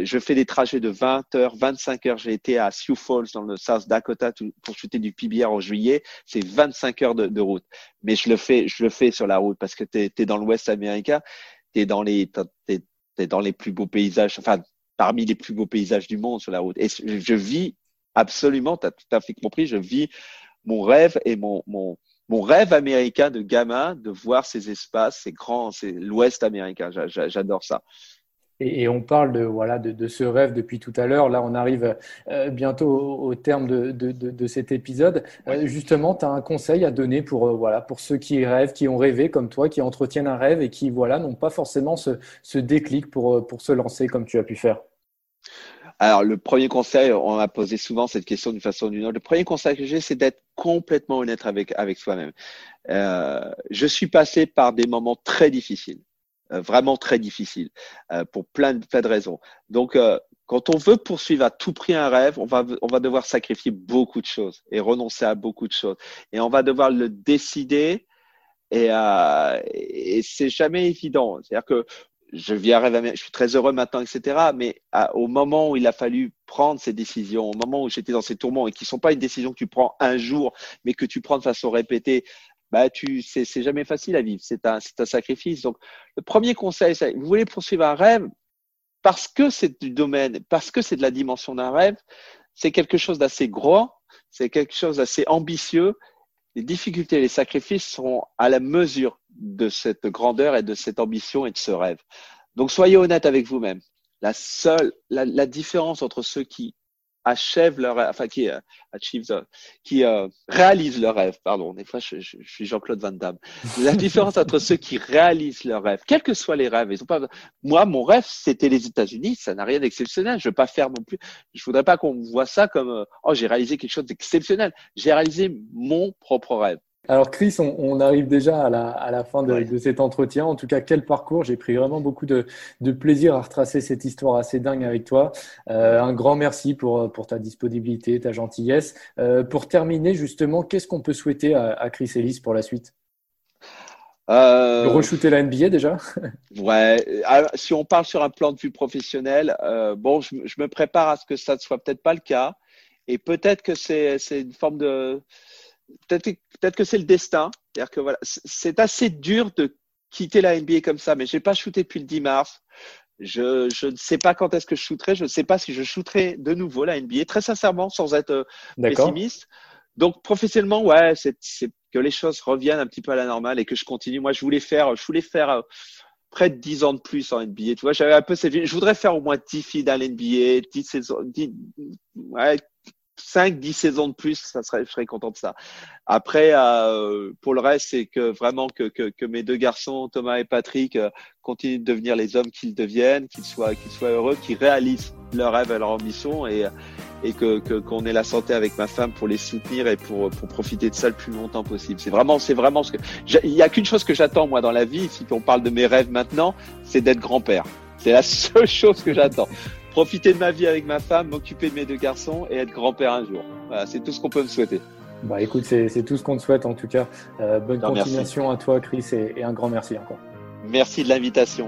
je fais des trajets de 20 heures, 25 heures. J'ai été à Sioux Falls dans le South Dakota pour shooter du PBR en juillet. C'est 25 heures de, route. Mais je le fais, je le fais sur la route parce que tu es, dans l'Ouest américain, tu es dans les, t'es, es dans les plus beaux paysages, enfin, parmi les plus beaux paysages du monde sur la route. Et je vis absolument, tu as tout à fait compris, je vis mon rêve et mon, mon, mon rêve américain de gamin de voir ces espaces, ces grands, c'est l'Ouest américain. J'adore ça. Et, on parle de, voilà, de, de, ce rêve depuis tout à l'heure. Là, on arrive euh, bientôt au, terme de, de, de, cet épisode. Euh, justement, tu as un conseil à donner pour, euh, voilà, pour ceux qui rêvent, qui ont rêvé comme toi, qui entretiennent un rêve et qui voilà, n'ont pas forcément ce, ce déclic pour, pour se lancer comme tu as pu faire? Alors, le premier conseil, on m'a posé souvent cette question d'une façon ou d'une autre. Le premier conseil que j'ai, c'est d'être complètement honnête avec, avec soi-même. Euh, je suis passé par des moments très difficiles, euh, vraiment très difficiles, euh, pour plein de, plein de raisons. Donc, euh, quand on veut poursuivre à tout prix un rêve, on va, on va devoir sacrifier beaucoup de choses et renoncer à beaucoup de choses. Et on va devoir le décider et, euh, et c'est jamais évident. C'est-à-dire que je vis un rêve, je suis très heureux maintenant, etc. Mais au moment où il a fallu prendre ces décisions, au moment où j'étais dans ces tourments et qui sont pas une décision que tu prends un jour, mais que tu prends de façon répétée, bah tu, c'est, jamais facile à vivre. C'est un, c'est un sacrifice. Donc, le premier conseil, c'est, vous voulez poursuivre un rêve parce que c'est du domaine, parce que c'est de la dimension d'un rêve, c'est quelque chose d'assez gros, c'est quelque chose d'assez ambitieux. Les difficultés et les sacrifices seront à la mesure de cette grandeur et de cette ambition et de ce rêve. Donc soyez honnête avec vous-même. La seule, la, la, différence entre ceux qui achèvent leur, enfin qui euh, achieve, qui euh, réalisent leur rêve, pardon. Des fois, je, je, je suis Jean-Claude Van Damme. La différence entre ceux qui réalisent leur rêve, quels que soient les rêves, ils ont pas. Moi, mon rêve, c'était les États-Unis. Ça n'a rien d'exceptionnel. Je veux pas faire non plus. Je voudrais pas qu'on voit ça comme euh, oh j'ai réalisé quelque chose d'exceptionnel. J'ai réalisé mon propre rêve. Alors Chris, on, arrive déjà à la, fin de, cet entretien. En tout cas, quel parcours. J'ai pris vraiment beaucoup de, plaisir à retracer cette histoire assez dingue avec toi. Euh, un grand merci pour, ta disponibilité, ta gentillesse. Euh, pour terminer, justement, qu'est-ce qu'on peut souhaiter à, Chris Ellis pour la suite? Euh... re-shooter la NBA déjà? Ouais, ah, si on parle sur un plan de vue professionnel, euh, bon, je, me prépare à ce que ça ne soit peut-être pas le cas. Et peut-être que c'est une forme de peut-être que c'est le destin. C'est-à-dire que voilà, c'est assez dur de quitter la NBA comme ça, mais j'ai pas shooté depuis le 10 mars. Je, je ne sais pas quand est-ce que je shooterai. Je ne sais pas si je shooterai de nouveau la NBA, très sincèrement, sans être euh, pessimiste. Donc professionnellement, ouais, c'est que les choses reviennent un petit peu à la normale et que je continue. Moi, je voulais faire, je voulais faire euh, près de 10 ans de plus en NBA. Tu vois, j'avais un peu Je voudrais faire au moins 10 filles dans l'NBA, 10 saisons, 10, ouais, 5, 10 saisons de plus, ça serait, je serais content de ça. Après, euh, pour le reste, c'est que vraiment que, que, que, mes deux garçons, Thomas et Patrick, euh, continuent de devenir les hommes qu'ils deviennent, qu'ils soient, qu'ils soient heureux, qu'ils réalisent leurs rêves et leur ambition et, et que, qu'on ait la santé avec ma femme pour les soutenir et pour, pour profiter de ça le plus longtemps possible. C'est vraiment, c'est vraiment ce que, il y a qu'une chose que j'attends, moi, dans la vie, si on parle de mes rêves maintenant, c'est d'être grand-père. C'est la seule chose que j'attends profiter de ma vie avec ma femme, m'occuper de mes deux garçons et être grand-père un jour. Voilà, c'est tout ce qu'on peut me souhaiter. Bah écoute, c'est tout ce qu'on te souhaite en tout cas. Euh, bonne continuation à toi, Chris, et, et un grand merci encore. Merci de l'invitation.